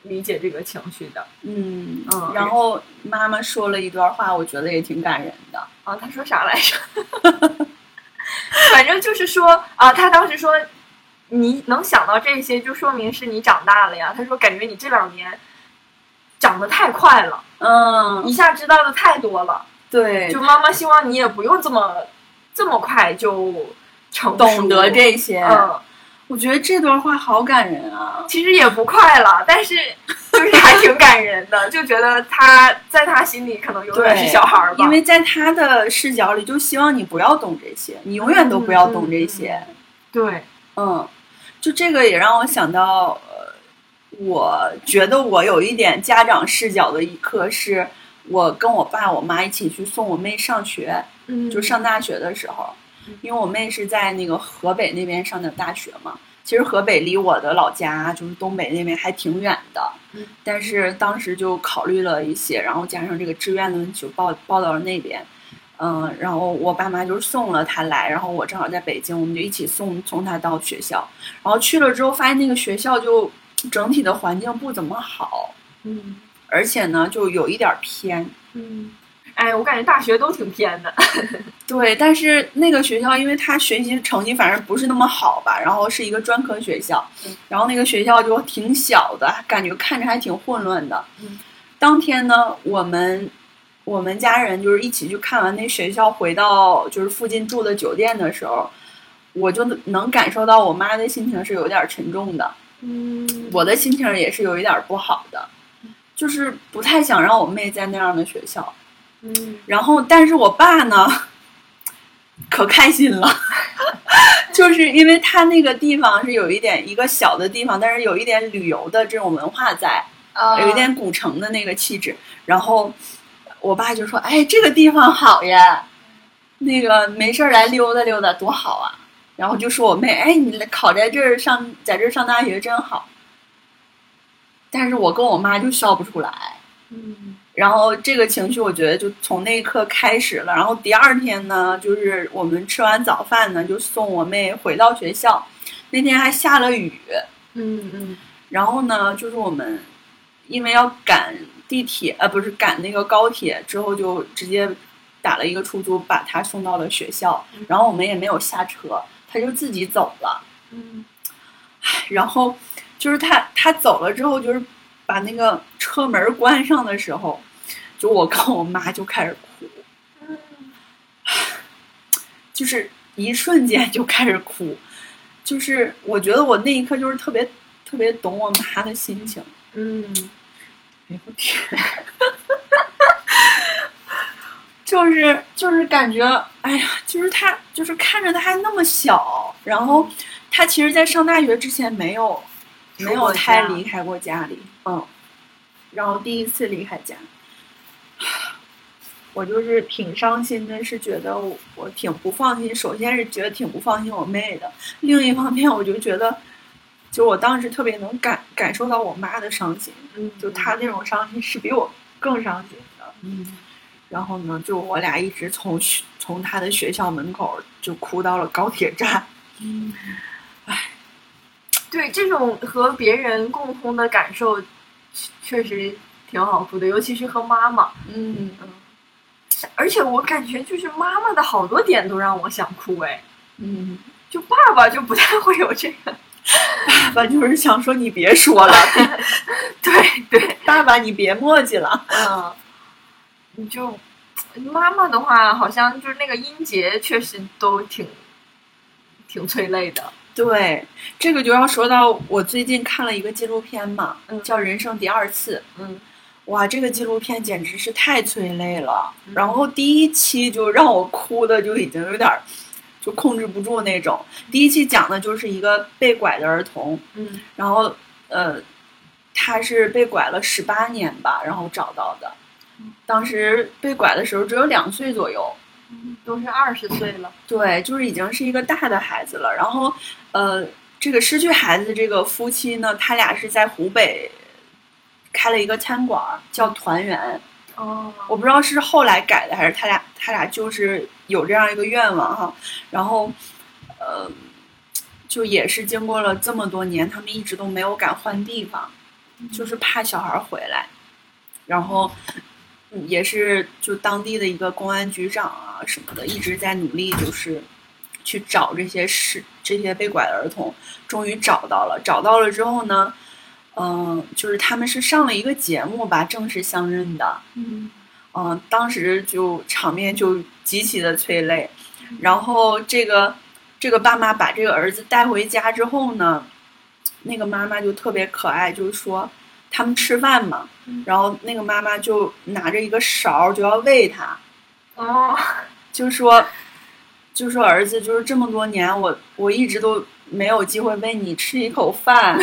Speaker 1: 理解这个情绪的。
Speaker 3: 嗯
Speaker 1: 嗯
Speaker 3: 然后妈妈说了一段话，我觉得也挺感人的。
Speaker 1: 啊，她说啥来着？[LAUGHS] 反正就是说啊，他当时说你能想到这些，就说明是你长大了呀。他说感觉你这两年长得太快了，
Speaker 3: 嗯，
Speaker 1: 一下知道的太多了。
Speaker 3: 对
Speaker 1: 就，妈妈希望你也不用这么这么快就成熟
Speaker 3: 懂得这些，
Speaker 1: 嗯。
Speaker 3: 我觉得这段话好感人啊。
Speaker 1: 其实也不快了，但是就 [LAUGHS] 是还挺感人的，就觉得他在他心里可能永远，是小孩儿吧。
Speaker 3: 因为在他的视角里，就希望你不要懂这些，你永远都不要懂这些。
Speaker 1: 对，
Speaker 3: 嗯，就这个也让我想到，呃，我觉得我有一点家长视角的一刻，是我跟我爸我妈一起去送我妹上学，
Speaker 1: 嗯
Speaker 3: 就上大学的时候
Speaker 1: 嗯，
Speaker 3: 因为我妹是在那个河北那边上的大学嘛。其实河北离我的老家就是东北那边还挺远的，
Speaker 1: 嗯
Speaker 3: 但是当时就考虑了一些，然后加上这个志愿的问题，就报报到了那边。嗯，然后我爸妈就是送了他来，然后我正好在北京，我们就一起送送他到学校。然后去了之后，发现那个学校就整体的环境不怎么好，
Speaker 1: 嗯
Speaker 3: 而且呢，就有一点儿偏。
Speaker 1: 嗯，哎，我感觉大学都挺偏的。[LAUGHS]
Speaker 3: 对，但是那个学校，因为他学习成绩反正不是那么好吧，然后是一个专科学校
Speaker 1: 嗯，
Speaker 3: 然后那个学校就挺小的，感觉看着还挺混乱的。
Speaker 1: 嗯
Speaker 3: 当天呢，我们我们家人就是一起去看完那学校，回到就是附近住的酒店的时候，我就能感受到我妈的心情是有点沉重的，
Speaker 1: 嗯
Speaker 3: 我的心情也是有一点不好的，就是不太想让我妹在那样的学校。
Speaker 1: 嗯
Speaker 3: 然后，但是我爸呢，[LAUGHS] 可开心了，[LAUGHS] 就是因为他那个地方是有一点一个小的地方，但是有一点旅游的这种文化在，
Speaker 1: 啊
Speaker 3: 有一点古城的那个气质。然后我爸就说：“哎，这个地方好呀，那个没事儿来溜达溜达多好啊。”然后就说我妹：“哎，你来考在这儿上，在这儿上大学真好。”但是我跟我妈就笑不出来。
Speaker 1: 嗯
Speaker 3: 然后这个情绪，我觉得就从那一刻开始了。然后第二天呢，就是我们吃完早饭呢，就送我妹回到学校。那天还下了雨，
Speaker 1: 嗯嗯
Speaker 3: 然后呢，就是我们因为要赶地铁，呃，不是赶那个高铁，之后就直接打了一个出租，把她送到了学校。然后我们也没有下车，她就自己走了。
Speaker 1: 嗯
Speaker 3: 然后就是她她走了之后，就是把那个车门关上的时候，就我跟我妈就开始哭。
Speaker 1: 嗯
Speaker 3: 就是一瞬间就开始哭，就是我觉得我那一刻就是特别特别懂我妈的心情。
Speaker 1: 嗯
Speaker 3: 哎呦天，就是就是感觉，哎呀，就是他就是看着他还那么小，然后他其实，在上大学之前没有没有太离开过家里，嗯，然后第一次离开家。[SIGHS] 我就是挺伤心的，是觉得我我挺不放心。首先是觉得挺不放心我妹的，另一方面我就觉得，就我当时特别能感感受到我妈的伤心，
Speaker 1: 嗯，
Speaker 3: 就她那种伤心是比我更伤心的。
Speaker 1: 嗯
Speaker 3: 然后呢，就我俩一直从从她的学校门口就哭到了高铁站。
Speaker 1: 嗯，[LAUGHS] 对这种和别人共通的感受，确确实挺好哭的，尤其是和妈妈。
Speaker 3: 嗯
Speaker 1: 而且我感觉就是妈妈的好多点都让我想哭哎，
Speaker 3: 嗯，
Speaker 1: 就爸爸就不太会有这个。
Speaker 3: 爸爸就是想说你别说了，[LAUGHS]
Speaker 1: 对对，
Speaker 3: 爸爸你别墨迹了。
Speaker 1: 嗯，你就妈妈的话，好像就是那个音节确实都挺挺催泪的。
Speaker 3: 对，这个就要说到我最近看了一个纪录片嘛，
Speaker 1: 嗯
Speaker 3: 叫《人生第二次》。
Speaker 1: 嗯
Speaker 3: 哇，这个纪录片简直是太催泪了。
Speaker 1: 嗯
Speaker 3: 然后第一期就让我哭的就已经有点儿就控制不住那种。第一期讲的就是一个被拐的儿童，
Speaker 1: 嗯
Speaker 3: 然后呃，他是被拐了十八年吧，然后找到的。当时被拐的时候只有两岁左右，
Speaker 1: 嗯，都是二十岁了。
Speaker 3: 对，就是已经是一个大的孩子了。然后，呃，这个失去孩子的这个夫妻呢，他俩是在湖北开了一个餐馆，叫团圆。
Speaker 1: 哦，
Speaker 3: 我不知道是后来改的，还是他俩他俩就是有这样一个愿望哈。然后，呃，就也是经过了这么多年，他们一直都没有敢换地方，就是怕小孩回来。然后，嗯也是就当地的一个公安局长啊什么的，一直在努力，就是去找这些失这些被拐的儿童，终于找到了。找到了之后呢，嗯、就是他们是上了一个节目吧，正式相认的。
Speaker 1: 嗯
Speaker 3: 嗯，当时就场面就极其的催泪，然后这个这个爸妈把这个儿子带回家之后呢，那个妈妈就特别可爱，就是说他们吃饭嘛
Speaker 1: 嗯，
Speaker 3: 然后那个妈妈就拿着一个勺就要喂他，
Speaker 1: 哦，
Speaker 3: 就说就说儿子就是这么多年我我一直都没有机会喂你吃一口饭，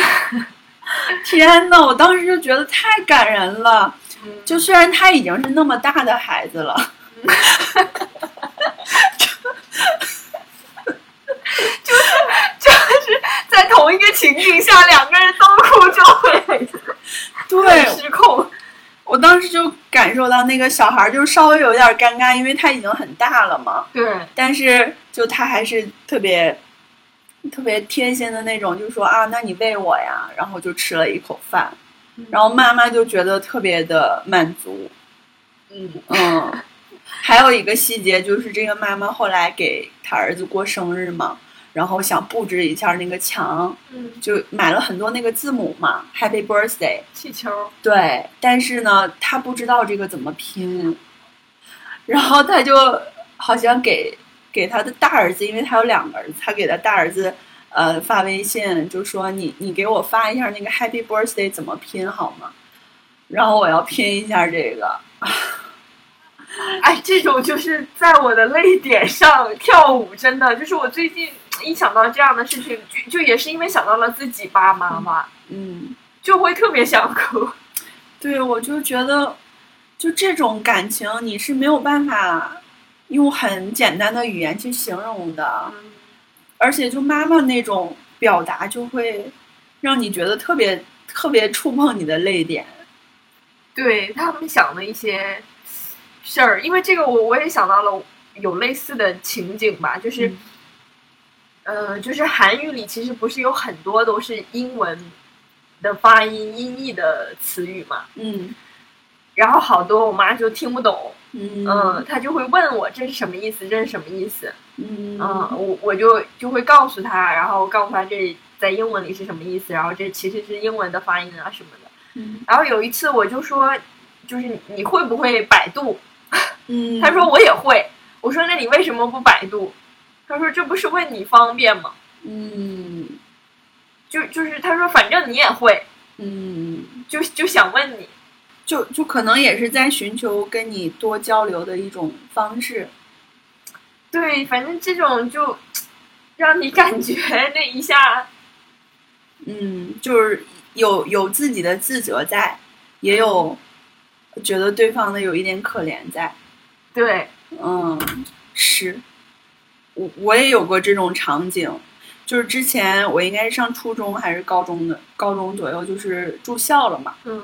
Speaker 3: [LAUGHS] 天呐，我当时就觉得太感人了。
Speaker 1: 嗯 [LAUGHS]
Speaker 3: 就虽然他已经是那么大的孩子了，[LAUGHS] 就是就是
Speaker 1: 在同一个情景下，两个人都哭就会
Speaker 3: 对
Speaker 1: 失控。
Speaker 3: 我当时就感受到那个小孩就稍微有点尴尬，因为他已经很大了嘛，
Speaker 1: 对，
Speaker 3: 但是就他还是特别特别贴心的那种，就说啊，那你喂我呀，然后就吃了一口饭，然后妈妈就觉得特别的满足，
Speaker 1: 嗯。
Speaker 3: 嗯，还有一个细节就是这个妈妈后来给他儿子过生日嘛，然后想布置一下那个墙，
Speaker 1: 嗯，
Speaker 3: 就买了很多那个字母嘛，Happy Birthday。
Speaker 1: 气球。
Speaker 3: 对，但是呢，他不知道这个怎么拼，然后他就好像给给他的大儿子，因为他有两个儿子，他给他大儿子呃发微信，就说你你给我发一下那个 Happy Birthday 怎么拼好吗？然后我要拼一下这个，
Speaker 1: 哎，这种就是在我的泪点上跳舞，真的就是我最近一想到这样的事情，就就也是因为想到了自己爸妈嘛，
Speaker 3: 嗯，
Speaker 1: 就会特别想哭。[LAUGHS]
Speaker 3: 对，我就觉得就这种感情你是没有办法用很简单的语言去形容的。而且就妈妈那种表达，就会让你觉得特别特别触碰你的泪点。
Speaker 1: 对他们想的一些事儿，因为这个我我也想到了有类似的情景吧，就是、
Speaker 3: 嗯
Speaker 1: 呃，就是韩语里其实不是有很多都是英文的发音音译的词语嘛，
Speaker 3: 嗯
Speaker 1: 然后好多我妈就听不懂，
Speaker 3: 嗯
Speaker 1: 嗯，她就会问我这是什么意思，这是什么意思，
Speaker 3: 嗯
Speaker 1: 嗯，我我就就会告诉她，然后告诉她这在英文里是什么意思，然后这其实是英文的发音啊什么的。
Speaker 3: 嗯
Speaker 1: 然后有一次我就说，就是你会不会百度？[LAUGHS]
Speaker 3: 嗯，
Speaker 1: 他说我也会。我说那你为什么不百度？他说这不是问你方便吗？
Speaker 3: 嗯
Speaker 1: 就就是他说反正你也会，
Speaker 3: 嗯，
Speaker 1: 就就想问你。
Speaker 3: 就就可能也是在寻求跟你多交流的一种方式。
Speaker 1: 对，反正这种就让你感觉那一下，
Speaker 3: 嗯，就是有有自己的自责在，也有觉得对方的有一点可怜在。
Speaker 1: 对，
Speaker 3: 嗯，是，我我也有过这种场景，就是之前我应该是上初中还是高中的，高中左右就是住校了嘛，
Speaker 1: 嗯。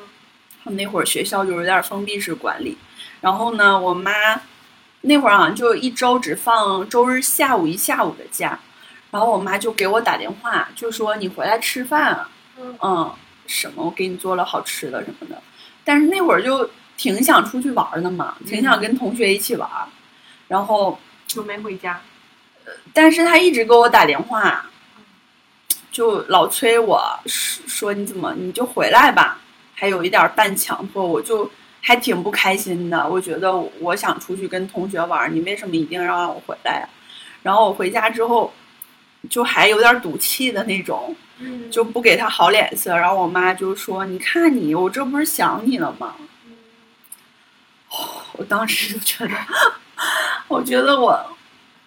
Speaker 3: 那会儿学校就有点封闭式管理，然后呢，我妈那会儿好像就一周只放周日下午一下午的假，然后我妈就给我打电话，就说你回来吃饭啊，
Speaker 1: 嗯。
Speaker 3: 嗯，什么我给你做了好吃的什么的，但是那会儿就挺想出去玩的嘛，挺想跟同学一起玩儿，然后
Speaker 1: 就没回家。
Speaker 3: 但是他一直给我打电话，就老催我说说你怎么你就回来吧，还有一点半强迫，我就还挺不开心的。我觉得我想出去跟同学玩，你为什么一定要让我回来呀？然后我回家之后，就还有点赌气的那种，
Speaker 1: 嗯
Speaker 3: 就不给他好脸色。然后我妈就说：“你看你，我这不是想你了吗？”我当时就觉得，[LAUGHS] 我觉得我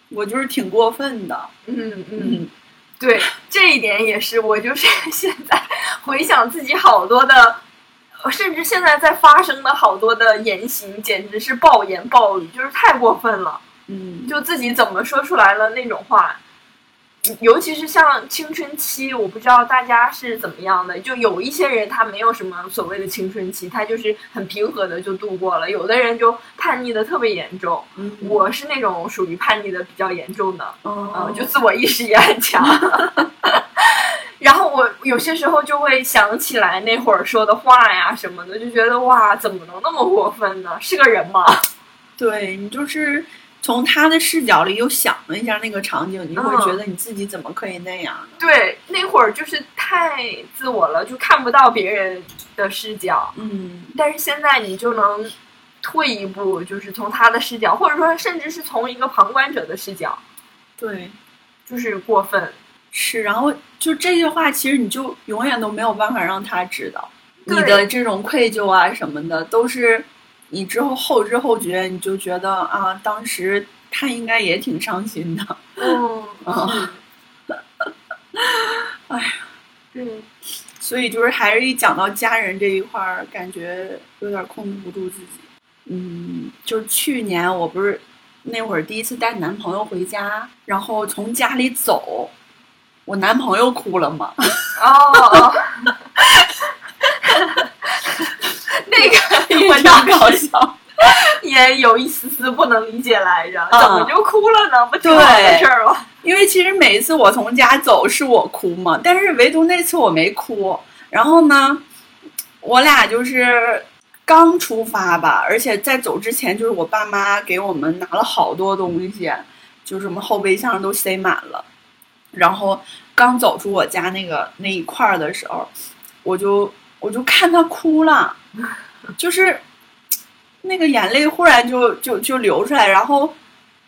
Speaker 3: 我就是挺过分的。
Speaker 1: 嗯嗯，
Speaker 3: 嗯
Speaker 1: 对，这一点也是我就是 [LAUGHS] 现在回想自己好多的，甚至现在在发生的好多的言行，简直是暴言暴语，就是太过分了。
Speaker 3: 嗯，
Speaker 1: 就自己怎么说出来了那种话，尤其是像青春期，我不知道大家是怎么样的。就有一些人他没有什么所谓的青春期，他就是很平和的就度过了；有的人就叛逆的特别严重。
Speaker 3: 嗯
Speaker 1: 我是那种属于叛逆的比较严重的，
Speaker 3: 嗯
Speaker 1: 嗯，就自我意识也很强。[LAUGHS] 然后我有些时候就会想起来那会儿说的话呀什么的，就觉得哇，怎么能那么过分呢？是个人吗？[LAUGHS]
Speaker 3: 对你就是从他的视角里又想了一下那个场景，你会
Speaker 1: 嗯
Speaker 3: 觉得你自己怎么可以那样呢？
Speaker 1: 对，那会儿就是太自我了，就看不到别人的视角。
Speaker 3: 嗯
Speaker 1: 但是现在你就能退一步，就是从他的视角，或者说甚至是从一个旁观者的视角，
Speaker 3: 对，
Speaker 1: 就是过分。
Speaker 3: 是。然后就这句话，其实你就永远都没有办法让他知道你的这种愧疚啊什么的，都是你之后后知后觉，你就觉得啊，当时他应该也挺伤心的。
Speaker 1: 嗯，[LAUGHS]
Speaker 3: 啊 [LAUGHS]
Speaker 1: 哎呀，对，
Speaker 3: 所以就是还是一讲到家人这一块儿，感觉有点控制不住自己。嗯，就是去年我不是那会儿第一次带男朋友回家，然后从家里走，我男朋友哭了嘛。[LAUGHS]
Speaker 1: 哦哦，那个 [LAUGHS] 我
Speaker 3: 挺
Speaker 1: 当
Speaker 3: 搞笑。[LAUGHS]
Speaker 1: 也有一丝丝不能理解来着，
Speaker 3: 嗯
Speaker 1: 怎么就哭了呢？不挺好的事儿吗？
Speaker 3: 因为其实每一次我从家走是我哭嘛，但是唯独那次我没哭。然后呢，我俩就是刚出发吧，而且在走之前，就是我爸妈给我们拿了好多东西，就什么后备箱都塞满了。然后刚走出我家那个那一块儿的时候，我就我就看他哭了，就是那个眼泪忽然就就就流出来，然后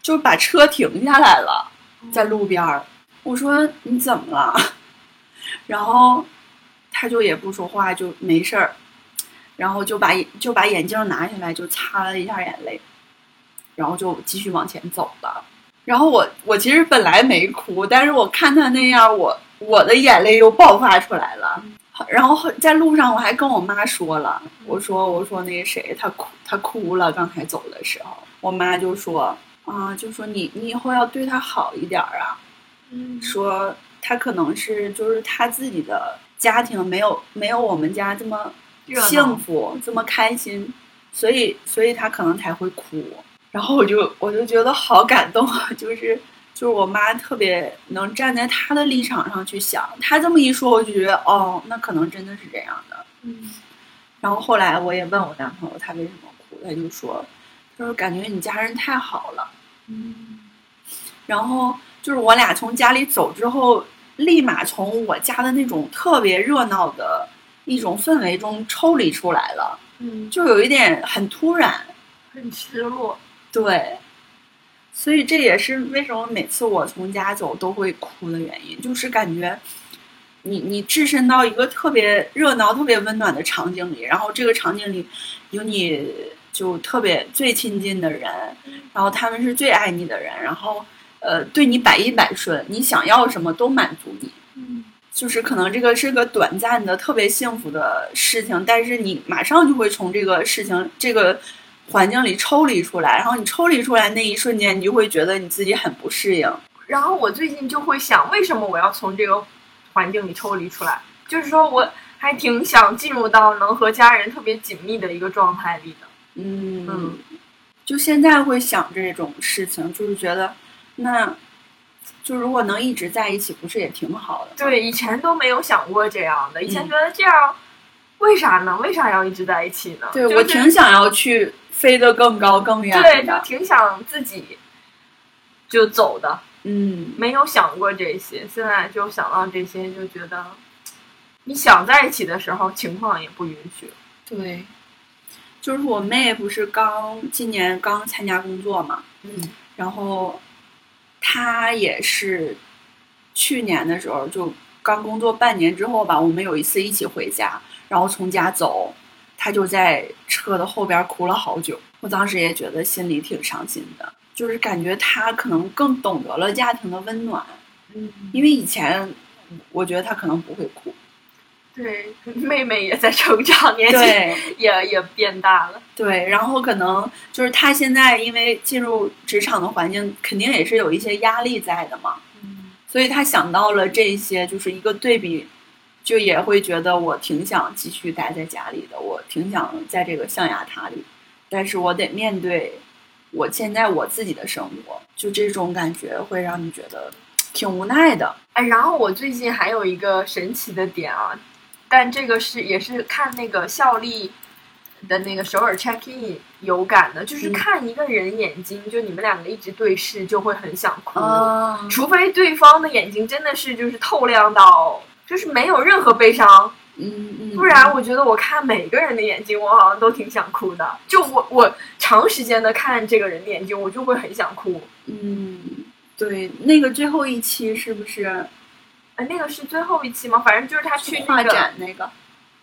Speaker 3: 就把车停下来了。在路边儿，我说你怎么了？[LAUGHS] 然后他就也不说话，就没事儿，然后就把眼就把眼镜拿下来，就擦了一下眼泪，然后就继续往前走了。然后我我其实本来没哭，但是我看他那样，我我的眼泪又爆发出来了。然后在路上我还跟我妈说了，我说我说那个谁他哭他哭了，刚才走的时候，我妈就说啊，就说你你以后要对他好一点儿啊，
Speaker 1: 嗯
Speaker 3: 说他可能是就是他自己的家庭没有没有我们家这么幸福这么开心，所以所以他可能才会哭。然后我就我就觉得好感动啊，就是就是我妈特别能站在她的立场上去想，她这么一说，我就觉得哦，那可能真的是这样的。
Speaker 1: 嗯
Speaker 3: 然后后来我也问我男朋友他为什么哭，他就说，他说感觉你家人太好了。
Speaker 1: 嗯
Speaker 3: 然后就是我俩从家里走之后，立马从我家的那种特别热闹的一种氛围中抽离出来了，
Speaker 1: 嗯，
Speaker 3: 就有一点很突然。
Speaker 1: 很失落。
Speaker 3: 对，所以这也是为什么每次我从家走都会哭的原因，就是感觉你你置身到一个特别热闹、特别温暖的场景里，然后这个场景里有你就特别最亲近的人，然后他们是最爱你的人，然后呃对你百依百顺，你想要什么都满足你。
Speaker 1: 嗯
Speaker 3: 就是可能这个是个短暂的、特别幸福的事情，但是你马上就会从这个事情、这个环境里抽离出来，然后你抽离出来那一瞬间，你就会觉得你自己很不适应。
Speaker 1: 然后我最近就会想，为什么我要从这个环境里抽离出来？就是说，我还挺想进入到能和家人特别紧密的一个状态里的。
Speaker 3: 嗯
Speaker 1: 嗯
Speaker 3: 就现在会想这种事情，就是觉得，那就如果能一直在一起，不是也挺好的？，
Speaker 1: 对，以前都没有想过这样的，以前
Speaker 3: 嗯
Speaker 1: 觉得这样，为啥呢？为啥要一直在一起呢？
Speaker 3: 对、
Speaker 1: 就是
Speaker 3: 我挺想要去飞得更高更远
Speaker 1: 对，就。挺想自己就走的，
Speaker 3: 嗯，
Speaker 1: 没有想过这些，现在就想到这些，就觉得你想在一起的时候，情况也不允许。
Speaker 3: 对，就是我妹不是刚今年刚参加工作嘛，
Speaker 1: 嗯
Speaker 3: 然后她也是去年的时候就刚工作半年之后吧，我们有一次一起回家，然后从家走，他就在车的后边哭了好久。我当时也觉得心里挺伤心的，就是感觉他可能更懂得了家庭的温暖，
Speaker 1: 嗯，
Speaker 3: 因为以前我觉得他可能不会哭。
Speaker 1: 对，妹妹也在成长，年纪 [LAUGHS] 也也变大了。
Speaker 3: 对，然后可能就是他现在因为进入职场的环境，肯定也是有一些压力在的嘛。所以他想到了这些，就是一个对比，就也会觉得我挺想继续待在家里的，我挺想在这个象牙塔里，但是我得面对我现在我自己的生活，就这种感觉会让你觉得挺无奈的。
Speaker 1: 哎，然后我最近还有一个神奇的点啊，但这个是也是看那个效力的那个首尔 check in 有感的，就是
Speaker 3: 嗯
Speaker 1: 看一个人眼睛，就你们两个一直对视，就会很想哭。
Speaker 3: 啊，
Speaker 1: 除非对方的眼睛真的是就是透亮到，就是没有任何悲伤，
Speaker 3: 嗯嗯，
Speaker 1: 不然我觉得我看每个人的眼睛，我好像都挺想哭的。就我我长时间的看这个人的眼睛，我就会很想哭。
Speaker 3: 嗯，对，那个最后一期是不是
Speaker 1: 哎，那个是最后一期吗？反正就是他去
Speaker 3: 画
Speaker 1: 那个，
Speaker 3: 展那个？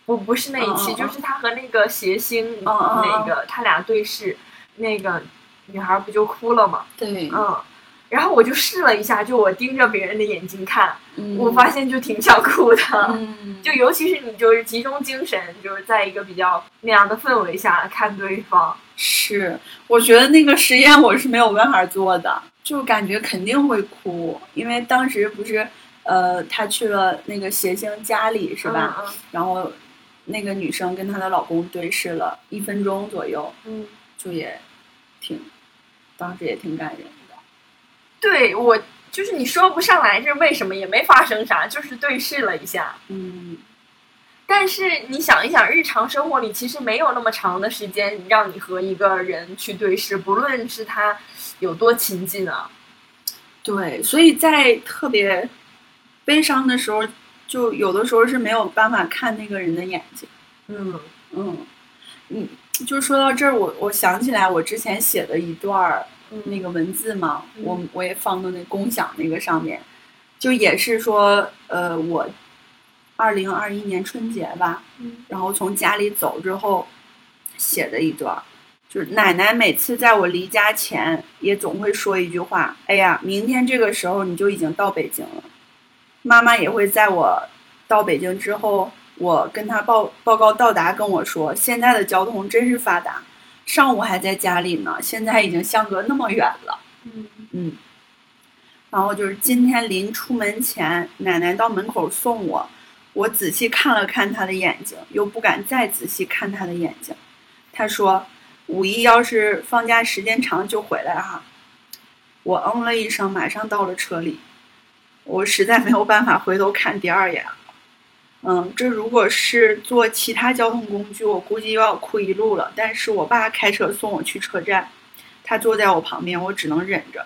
Speaker 1: 不不是那一期，就是他和那个谐星那个他俩对视，那个女孩不就哭了吗？
Speaker 3: 对，
Speaker 1: 嗯，然后我就试了一下，就我盯着别人的眼睛看，
Speaker 3: 嗯
Speaker 1: 我发现就挺想哭的。
Speaker 3: 嗯，[LAUGHS]
Speaker 1: 就尤其是你就是集中精神，就是在一个比较那样的氛围下看对方，
Speaker 3: 是，我觉得那个实验我是没有办法做的，就感觉肯定会哭，因为当时不是，呃，他去了那个谐星家里是吧？
Speaker 1: 嗯
Speaker 3: 然后那个女生跟她的老公对视了一分钟左右，
Speaker 1: 嗯，
Speaker 3: 就也挺，当时也挺感人的。
Speaker 1: 对我就是你说不上来这是为什么，也没发生啥，就是对视了一下。
Speaker 3: 嗯，
Speaker 1: 但是你想一想，日常生活里其实没有那么长的时间让你和一个人去对视，不论是他有多亲近啊。
Speaker 3: 对，所以在特别悲伤的时候，就有的时候是没有办法看那个人的眼睛。
Speaker 1: 嗯
Speaker 3: 嗯，嗯，就说到这儿，我我想起来我之前写的一段儿那个文字嘛，
Speaker 1: 嗯
Speaker 3: 我我也放到那共享那个上面，就也是说，呃，我二零二一年春节吧，
Speaker 1: 嗯
Speaker 3: 然后从家里走之后写的一段儿，就是奶奶每次在我离家前，也总会说一句话：“哎呀，明天这个时候你就已经到北京了。”妈妈也会在我到北京之后，我跟她报报告到达，跟我说：“现在的交通真是发达，上午还在家里呢，现在已经相隔那么远了。”
Speaker 1: 嗯
Speaker 3: 嗯，然后就是今天临出门前，奶奶到门口送我，我仔细看了看她的眼睛，又不敢再仔细看她的眼睛。她说：“五一要是放假时间长就回来哈。”我嗯了一声，马上到了车里。我实在没有办法回头看第二眼了。嗯，这如果是坐其他交通工具，我估计又要哭一路了。但是我爸开车送我去车站，他坐在我旁边，我只能忍着。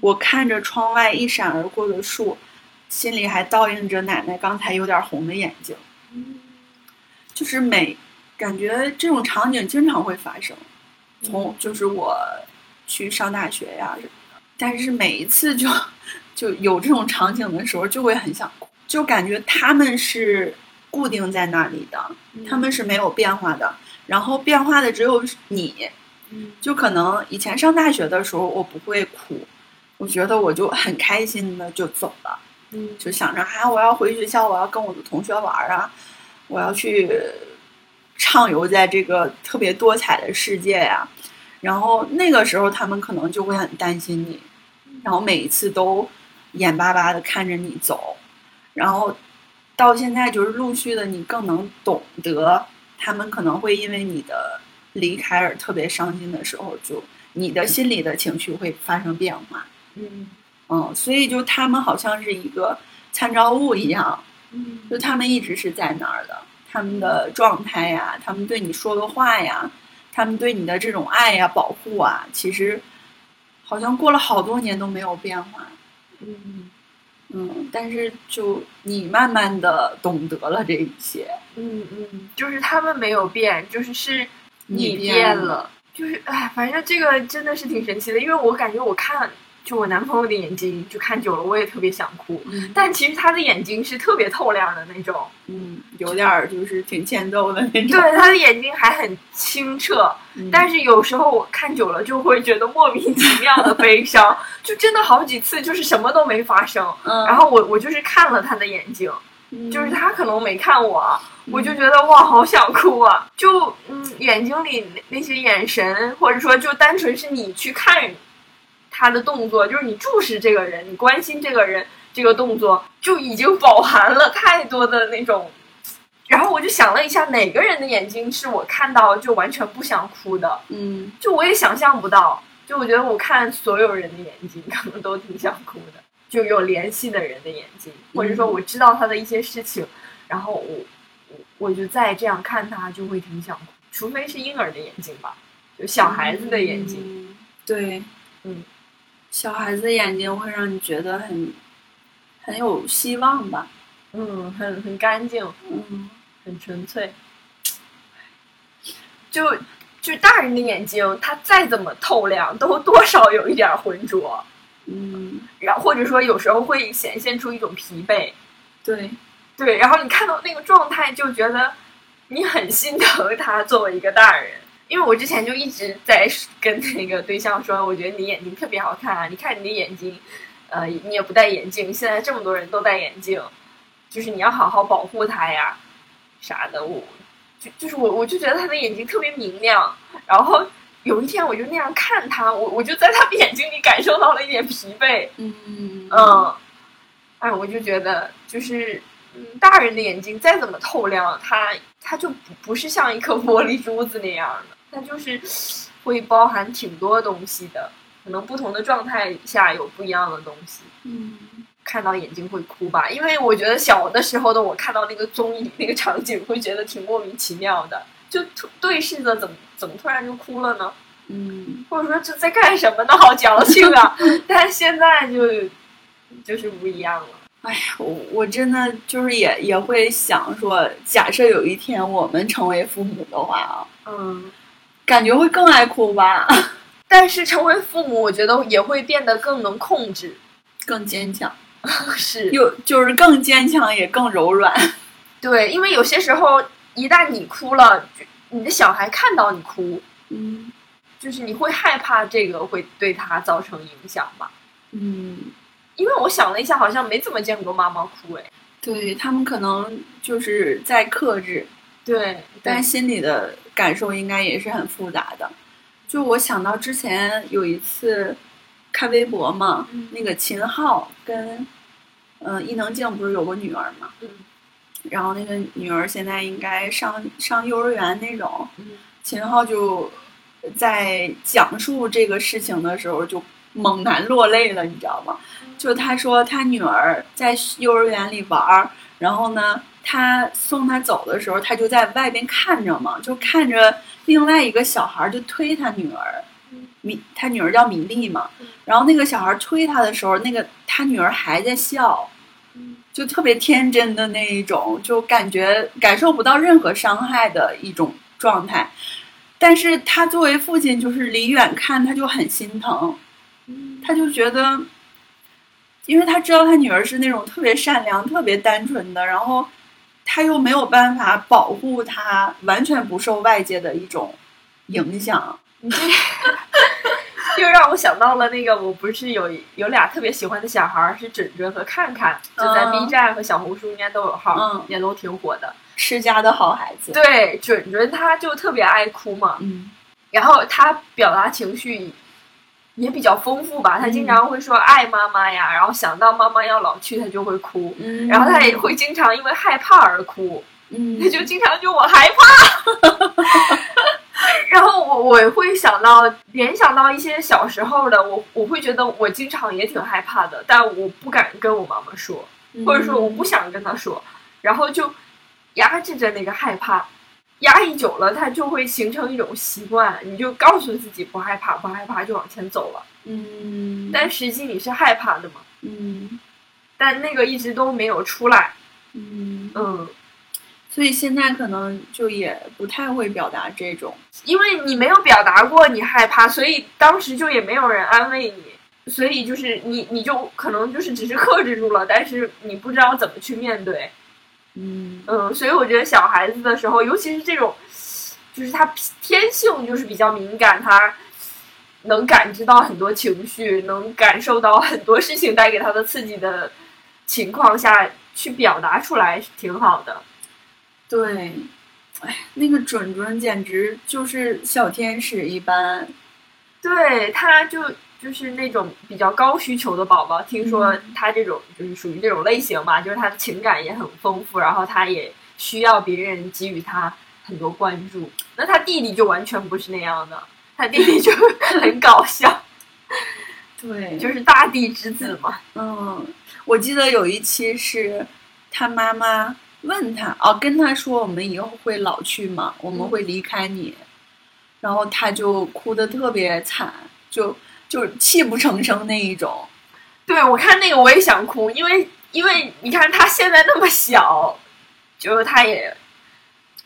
Speaker 3: 我看着窗外一闪而过的树，心里还倒映着奶奶刚才有点红的眼睛。就是每感觉这种场景经常会发生，从就是我去上大学呀什么的，但是每一次就就有这种场景的时候，就会很想哭，就感觉他们是固定在那里的，他们是没有变化的，然后变化的只有你。
Speaker 1: 嗯。
Speaker 3: 就可能以前上大学的时候，我不会哭，我觉得我就很开心的就走了，
Speaker 1: 嗯。
Speaker 3: 就想着啊，我要回学校，我要跟我的同学玩啊，我要去畅游在这个特别多彩的世界呀、然后那个时候他们可能就会很担心你，然后每一次都眼巴巴的看着你走，然后到现在就是陆续的你更能懂得他们可能会因为你的离开而特别伤心的时候，就你的心里的情绪会发生变化。
Speaker 1: 嗯
Speaker 3: 嗯，所以就他们好像是一个参照物一样，
Speaker 1: 嗯
Speaker 3: 就他们一直是在那儿的，他们的状态呀，他们对你说的话呀，他们对你的这种爱呀、保护啊，其实好像过了好多年都没有变化。
Speaker 1: 嗯
Speaker 3: 嗯，但是就你慢慢的懂得了这一切，
Speaker 1: 嗯嗯，就是他们没有变，就是是
Speaker 3: 你
Speaker 1: 变
Speaker 3: 变了。
Speaker 1: 就是哎，反正这个真的是挺神奇的，因为我感觉我看就我男朋友的眼睛，就看久了我也特别想哭，
Speaker 3: 嗯
Speaker 1: 但其实他的眼睛是特别透亮的那种，
Speaker 3: 嗯，有点儿就是挺欠揍的那种。
Speaker 1: 对，他的眼睛还很清澈，
Speaker 3: 嗯
Speaker 1: 但是有时候我看久了就会觉得莫名其妙的悲伤，[LAUGHS] 就真的好几次就是什么都没发生，
Speaker 3: 嗯，
Speaker 1: 然后我我就是看了他的眼睛，
Speaker 3: 嗯
Speaker 1: 就是他可能没看我，我就觉得哇，好想哭啊！就嗯，眼睛里那那些眼神，或者说就单纯是你去看他的动作，就是你注视这个人，你关心这个人这个动作，就已经饱含了太多的那种。然后我就想了一下，哪个人的眼睛是我看到就完全不想哭的？
Speaker 3: 嗯
Speaker 1: 就我也想象不到。就我觉得我看所有人的眼睛，可能都挺想哭的。就有联系的人的眼睛，或者说我知道他的一些事情，然后我我我就再这样看他，就会挺想哭。除非是婴儿的眼睛吧，就小孩子的眼睛。
Speaker 3: 嗯对，
Speaker 1: 嗯，
Speaker 3: 小孩子的眼睛会让你觉得很很有希望吧。
Speaker 1: 嗯，很很干净，
Speaker 3: 嗯
Speaker 1: 很纯粹。就就大人的眼睛，它再怎么透亮，都多少有一点儿浑浊，
Speaker 3: 嗯，
Speaker 1: 然后或者说有时候会显现出一种疲惫。
Speaker 3: 对，
Speaker 1: 对，然后你看到那个状态，就觉得你很心疼他作为一个大人。因为我之前就一直在跟那个对象说，我觉得你眼睛特别好看啊！你看你的眼睛，呃，你也不戴眼镜，现在这么多人都戴眼镜，就是你要好好保护它呀，啥的。我就就是我，我就觉得他的眼睛特别明亮。然后有一天我就那样看他，我我就在他的眼睛里感受到了一点疲惫。
Speaker 3: 嗯
Speaker 1: 嗯，哎，我就觉得就是，嗯，大人的眼睛再怎么透亮，它它就不不是像一颗 [LAUGHS] 玻璃珠子那样的，它就是会包含挺多东西的，可能不同的状态下有不一样的东西。
Speaker 3: 嗯
Speaker 1: 看到眼睛会哭吧，因为我觉得小的时候的我看到那个综艺那个场景，会觉得挺莫名其妙的，就突对视着怎么怎么突然就哭了呢？
Speaker 3: 嗯
Speaker 1: 或者说这在干什么呢？好矫情啊！[LAUGHS] 但现在就就是不一样了。
Speaker 3: 哎呀，我我真的就是也也会想说，假设有一天我们成为父母的话啊，
Speaker 1: 嗯，
Speaker 3: 感觉会更爱哭吧，[LAUGHS]
Speaker 1: 但是成为父母，我觉得也会变得更能控制。
Speaker 3: 更坚强，[LAUGHS]
Speaker 1: 是，
Speaker 3: 又就是更坚强，也更柔软。[LAUGHS]
Speaker 1: 对，因为有些时候，一旦你哭了，你的小孩看到你哭，
Speaker 3: 嗯。
Speaker 1: 就是你会害怕这个会对他造成影响吧？
Speaker 3: 嗯，
Speaker 1: 因为我想了一下，好像没怎么见过妈妈哭，哎，
Speaker 3: 对他们可能就是在克制，
Speaker 1: 对，
Speaker 3: 但心里的感受应该也是很复杂的。就我想到之前有一次看微博嘛，
Speaker 1: 嗯
Speaker 3: 那个秦昊跟嗯伊能静不是有个女儿嘛，
Speaker 1: 嗯
Speaker 3: 然后那个女儿现在应该上上幼儿园那种，
Speaker 1: 嗯
Speaker 3: 秦昊就在讲述这个事情的时候就猛男落泪了，你知道吗？就他说他女儿在幼儿园里玩儿，然后呢，他送她走的时候，他就在外边看着嘛，就看着另外一个小孩就推他女儿，米他女儿叫米粒嘛，然后那个小孩推他的时候，那个他女儿还在笑，就特别天真的那一种，就感觉感受不到任何伤害的一种状态。但是他作为父亲，就是离远看他就很心疼，他就觉得，因为他知道他女儿是那种特别善良、特别单纯的，然后他又没有办法保护他，完全不受外界的一种影响。
Speaker 1: 你这又让我想到了那个，我不是有有俩特别喜欢的小孩儿，是准准和看看，就在
Speaker 3: 嗯
Speaker 1: B 站和小红书应该都有号，
Speaker 3: 嗯
Speaker 1: 也都挺火的。
Speaker 3: 世家的好孩子，
Speaker 1: 对，准准他就特别爱哭嘛，
Speaker 3: 嗯
Speaker 1: 然后他表达情绪也比较丰富吧，他经
Speaker 3: 嗯
Speaker 1: 常会说爱妈妈呀，然后想到妈妈要老去，他就会哭。
Speaker 3: 嗯。
Speaker 1: 然后他也会经常因为害怕而哭，
Speaker 3: 嗯。
Speaker 1: 他就经常就我害怕。[LAUGHS] 然后我我会想到联想到一些小时候的我，我会觉得我经常也挺害怕的，但我不敢跟我妈妈说，或者说我不想跟她说，然后就压制着那个害怕，压抑久了，它就会形成一种习惯，你就告诉自己不害怕，不害怕就往前走了。
Speaker 3: 嗯，
Speaker 1: 但实际你是害怕的嘛？
Speaker 3: 嗯
Speaker 1: 但那个一直都没有出来。
Speaker 3: 嗯，
Speaker 1: 嗯，
Speaker 3: 所以现在可能就也不太会表达这种。
Speaker 1: 因为你没有表达过你害怕，所以当时就也没有人安慰你，所以就是你你就可能就是只是克制住了，但是你不知道怎么去面对。
Speaker 3: 嗯
Speaker 1: 嗯，所以我觉得小孩子的时候，尤其是这种，就是他天性就是比较敏感，他能感知到很多情绪，能感受到很多事情带给他的刺激的情况下去表达出来是挺好的。
Speaker 3: 对，哎，那个准准简直就是小天使一般。
Speaker 1: 对，他就就是那种比较高需求的宝宝，听说
Speaker 3: 嗯。
Speaker 1: 他这种就是属于这种类型吧，就是他的情感也很丰富，然后他也需要别人给予他很多关注。那他弟弟就完全不是那样的，他弟弟就 [LAUGHS] 很搞笑，[LAUGHS]
Speaker 3: 对，
Speaker 1: 就是大地之子嘛。
Speaker 3: 嗯，我记得有一期是他妈妈问他，哦，跟他说我们以后会老去嘛，我们会离开你，然后他就哭的特别惨，就就泣不成声那一种。
Speaker 1: 对我看那个我也想哭，因为因为你看他现在那么小，就是他也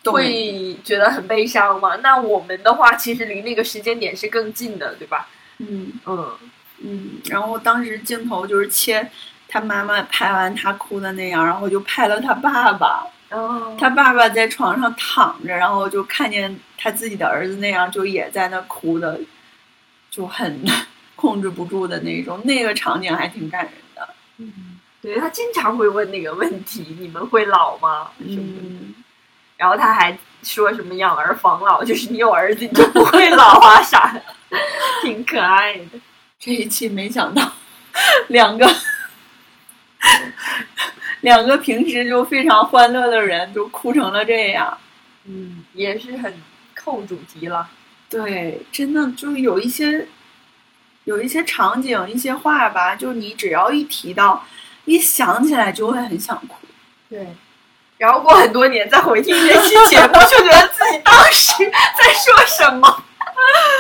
Speaker 1: 会觉得很悲伤嘛。那我们的话，其实离那个时间点是更近的，对吧？
Speaker 3: 嗯
Speaker 1: 嗯。
Speaker 3: 嗯，然后当时镜头就是切他妈妈拍完他哭的那样，然后就拍了他爸爸，
Speaker 1: 哦，
Speaker 3: 他爸爸在床上躺着，然后就看见他自己的儿子那样，就也在那哭的，就很控制不住的那种，那个场景还挺感人的。
Speaker 1: 嗯对他经常会问那个问题：“你们会老吗？”什么的。
Speaker 3: 嗯，
Speaker 1: 然后他还说什么养儿防老，就是你有儿子你就不会老啊啥的，挺可爱的。
Speaker 3: 这一期没想到 [LAUGHS] 两个两个平时就非常欢乐的人，都哭成了这样。
Speaker 1: 嗯，也是很扣主题了。
Speaker 3: 对，真的就有一些有一些场景、一些话吧，就你只要一提到，一想起来就会很想哭。
Speaker 1: 对。然后过很多年再回听这期节目，就觉得自己当时 [LAUGHS] 在说什么，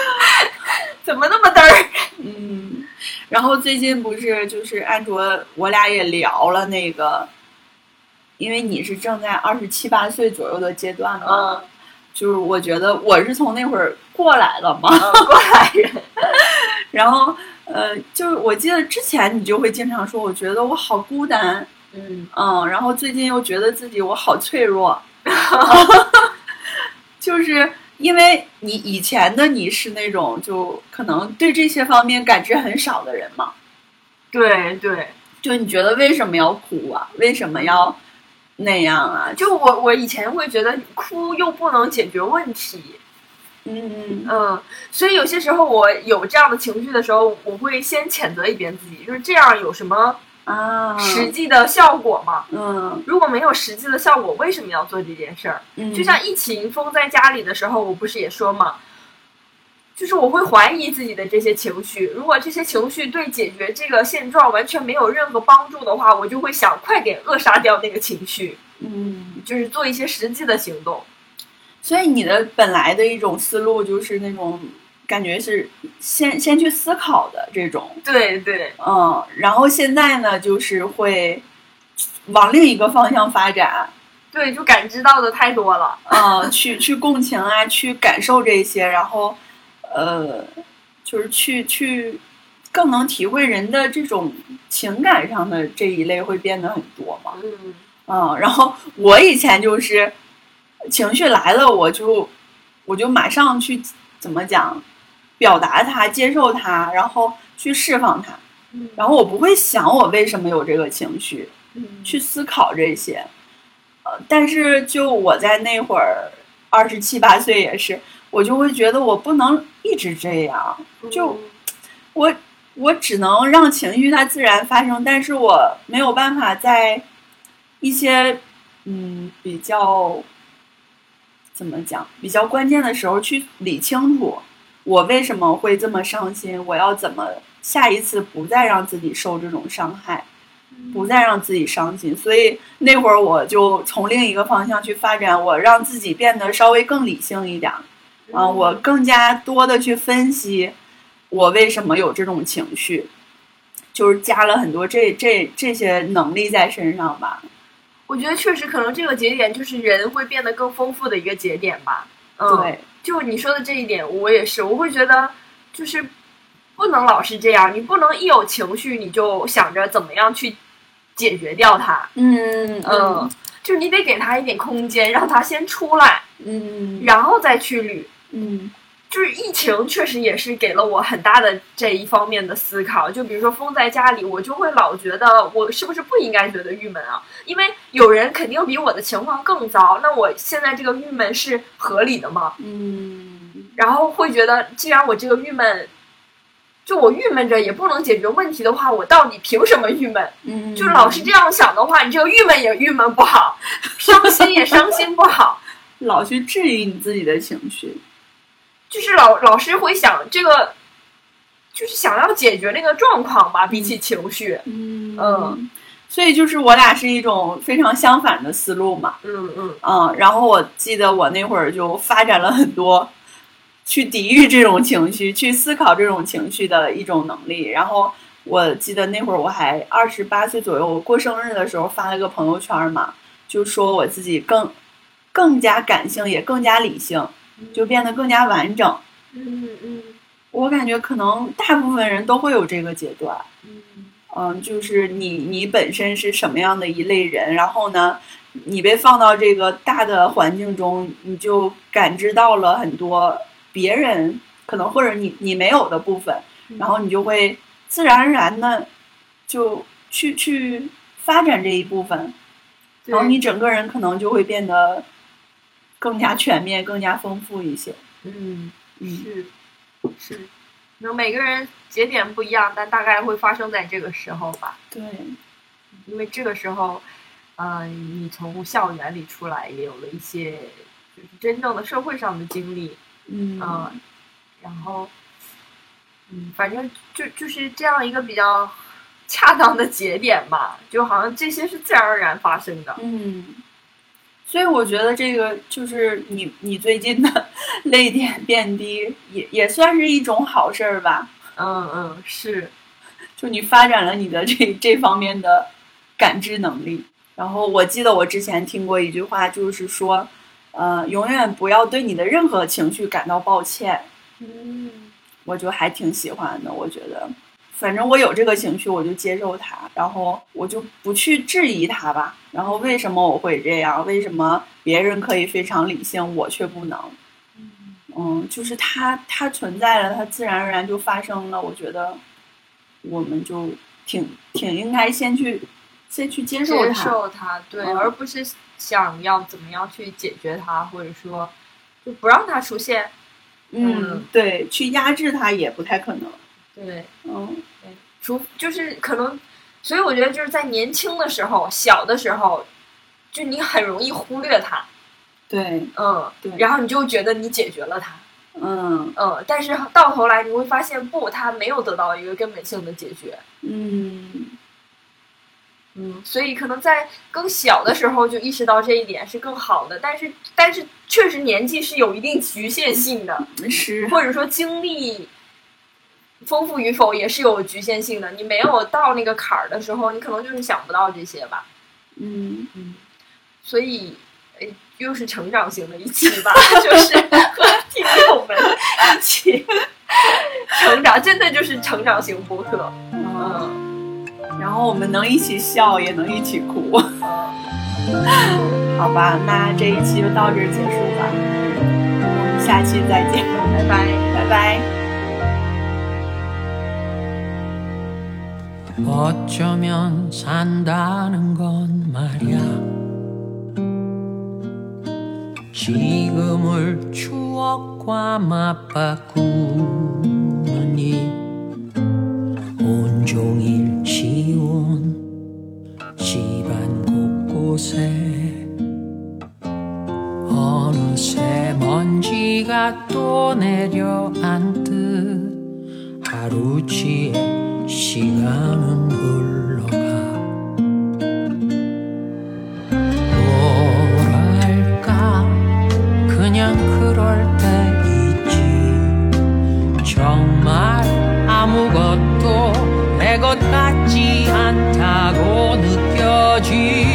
Speaker 1: [LAUGHS] 怎么那么嘚儿？
Speaker 3: 嗯，然后最近不是就是安卓，我俩也聊了那个，因为你是正在二十七八岁左右的阶段嘛，
Speaker 1: 嗯，
Speaker 3: 就是我觉得我是从那会儿过来了嘛，
Speaker 1: 嗯 [LAUGHS] 过来人。
Speaker 3: 然后呃，就是我记得之前你就会经常说，我觉得我好孤单，
Speaker 1: 嗯，
Speaker 3: 嗯，然后最近又觉得自己我好脆弱，[LAUGHS] 就是因为你以前的你是那种就可能对这些方面感知很少的人嘛，
Speaker 1: 对对。
Speaker 3: 就你觉得为什么要哭啊？为什么要那样啊？就
Speaker 1: 就我我以前会觉得哭又不能解决问题，
Speaker 3: 嗯
Speaker 1: 嗯，所以有些时候我有这样的情绪的时候，我会先谴责一遍自己，就是这样有什么
Speaker 3: 啊，
Speaker 1: 实际的效果吗？
Speaker 3: 嗯
Speaker 1: 如果没有实际的效果，为什么要做这件事儿？
Speaker 3: 嗯，
Speaker 1: 就像疫情封在家里的时候，我不是也说嘛，就是我会怀疑自己的这些情绪，如果这些情绪对解决这个现状完全没有任何帮助的话，我就会想快点扼杀掉那个情绪，
Speaker 3: 嗯，
Speaker 1: 就是做一些实际的行动。
Speaker 3: 所以你的本来的一种思路就是那种感觉是先先去思考的这种，
Speaker 1: 对对，
Speaker 3: 嗯，然后现在呢就是会往另一个方向发展，
Speaker 1: 对，就感知到的太多了。[LAUGHS]
Speaker 3: 嗯，去去共情啊，去感受这些，然后呃，就是去去更能体会人的这种情感上的这一类会变得很多嘛。
Speaker 1: 嗯，
Speaker 3: 嗯，然后我以前就是情绪来了，我就我就马上去怎么讲，表达它，接受它，然后去释放它，
Speaker 1: 嗯。
Speaker 3: 然后我不会想我为什么有这个情绪，
Speaker 1: 嗯。
Speaker 3: 去思考这些。呃，但是就我在那会儿二十七八岁也是，我就会觉得我不能一直这样，就我我只能让情绪它自然发生，但是我没有办法在一些嗯比较怎么讲比较关键的时候去理清楚我为什么会这么伤心，我要怎么下一次不再让自己受这种伤害。不再让自己伤心。所以那会儿我就从另一个方向去发展，我让自己变得稍微更理性一点儿。啊，我更加多的去分析我为什么有这种情绪，就是加了很多这这这些能力在身上吧。
Speaker 1: 我觉得确实可能这个节点就是人会变得更丰富的一个节点吧。嗯，
Speaker 3: 对，
Speaker 1: 就你说的这一点，我也是，我会觉得就是不能老是这样，你不能一有情绪你就想着怎么样去解决掉它。
Speaker 3: 嗯
Speaker 1: 嗯，就是你得给他一点空间，让他先出来，
Speaker 3: 嗯
Speaker 1: 然后再去捋。
Speaker 3: 嗯
Speaker 1: 就是疫情确实也是给了我很大的这一方面的思考。就比如说封在家里，我就会老觉得我是不是不应该觉得郁闷啊？因为有人肯定比我的情况更糟，那我现在这个郁闷是合理的吗？
Speaker 3: 嗯
Speaker 1: 然后会觉得，既然我这个郁闷，就我郁闷着也不能解决问题的话，我到底凭什么郁闷？
Speaker 3: 嗯，
Speaker 1: 就老是这样想的话，你这个郁闷也郁闷不好，[LAUGHS] 伤心也伤心不好。
Speaker 3: 老去质疑你自己的情绪。
Speaker 1: 就是老老师会想这个，就是想要解决那个状况吧，比起情绪。
Speaker 3: 嗯
Speaker 1: 嗯，
Speaker 3: 所以就是我俩是一种非常相反的思路嘛。
Speaker 1: 嗯嗯
Speaker 3: 嗯，然后我记得我那会儿就发展了很多去抵御这种情绪、去思考这种情绪的一种能力。然后我记得那会儿我还二十八岁左右，我过生日的时候发了个朋友圈嘛，就说我自己更更加感性，也更加理性，就变得更加完整。
Speaker 1: 嗯嗯
Speaker 3: 我感觉可能大部分人都会有这个阶段。
Speaker 1: 嗯。
Speaker 3: 嗯，就是你你本身是什么样的一类人，然后呢，你被放到这个大的环境中，你就感知到了很多别人可能或者你你没有的部分，然后你就会自然而然的就去去发展这一部分，然后你整个人可能就会变得更加全面、更加丰富一些。
Speaker 1: 嗯
Speaker 3: 嗯
Speaker 1: 是是，那每个人节点不一样，但大概会发生在这个时候吧。
Speaker 3: 对，
Speaker 1: 因为这个时候，嗯、你从校园里出来，也有了一些就是真正的社会上的经历，
Speaker 3: 嗯
Speaker 1: 嗯，然后，嗯，反正就就是这样一个比较 [LAUGHS] 恰当的节点吧，就好像这些是自然而然发生的。
Speaker 3: 嗯，所以我觉得这个就是你你最近的 [LAUGHS] 泪点变低，也也算是一种好事儿吧。
Speaker 1: 嗯嗯，是，[LAUGHS]
Speaker 3: 就你发展了你的这这方面的感知能力。然后我记得我之前听过一句话，就是说，呃，永远不要对你的任何情绪感到抱歉。
Speaker 1: 嗯
Speaker 3: 我就还挺喜欢的，我觉得，反正我有这个情绪，我就接受它，然后我就不去质疑它吧。然后为什么我会这样？为什么别人可以非常理性，我却不能？嗯，就是它它存在了，它自然而然就发生了。我觉得我们就挺挺应该先去先去接受
Speaker 1: 接
Speaker 3: 它。
Speaker 1: 受它，对，
Speaker 3: 嗯
Speaker 1: 而不是想要怎么样去解决它，或者说就不让它出现。
Speaker 3: 嗯，对，去压制它也不太可能。
Speaker 1: 对，
Speaker 3: 嗯。
Speaker 1: 除就是可能，所以我觉得就是在年轻的时候、小的时候，就你很容易忽略它，
Speaker 3: 对，
Speaker 1: 嗯，
Speaker 3: 对。
Speaker 1: 然后你就觉得你解决了它，
Speaker 3: 嗯。
Speaker 1: 嗯，但是到头来你会发现不，它没有得到一个根本性的解决，
Speaker 3: 嗯。
Speaker 1: 嗯，所以可能在更小的时候就意识到这一点是更好的，但是但是确实年纪是有一定局限性的，
Speaker 3: 是，
Speaker 1: 或者说经历丰富与否也是有局限性的。你没有到那个坎儿的时候，你可能就是想不到这些吧。
Speaker 3: 嗯。
Speaker 1: 嗯，所以，诶，又是成长型的一期吧，[LAUGHS] 就是和听友们一起成长，真的就是成长型播客。[LAUGHS]
Speaker 3: 嗯，
Speaker 1: 嗯
Speaker 3: 然后我们能一起笑，也能一起哭，
Speaker 1: 嗯，
Speaker 3: 好吧？那这一期就到这儿结束吧，我们下期再见，
Speaker 1: 拜拜。
Speaker 3: 拜拜。
Speaker 4: 어쩌면 산다는 건 말이야. 지금을 추억과 맞바꾸는 이 온종일 지운 집안 곳곳에 어느새 먼지가 또 내려앉듯 하루치에 시간은 흘러가. 뭐랄까? 그냥 그럴 때 있지. 정말 아무것도 내것 같지 않다고 느껴지.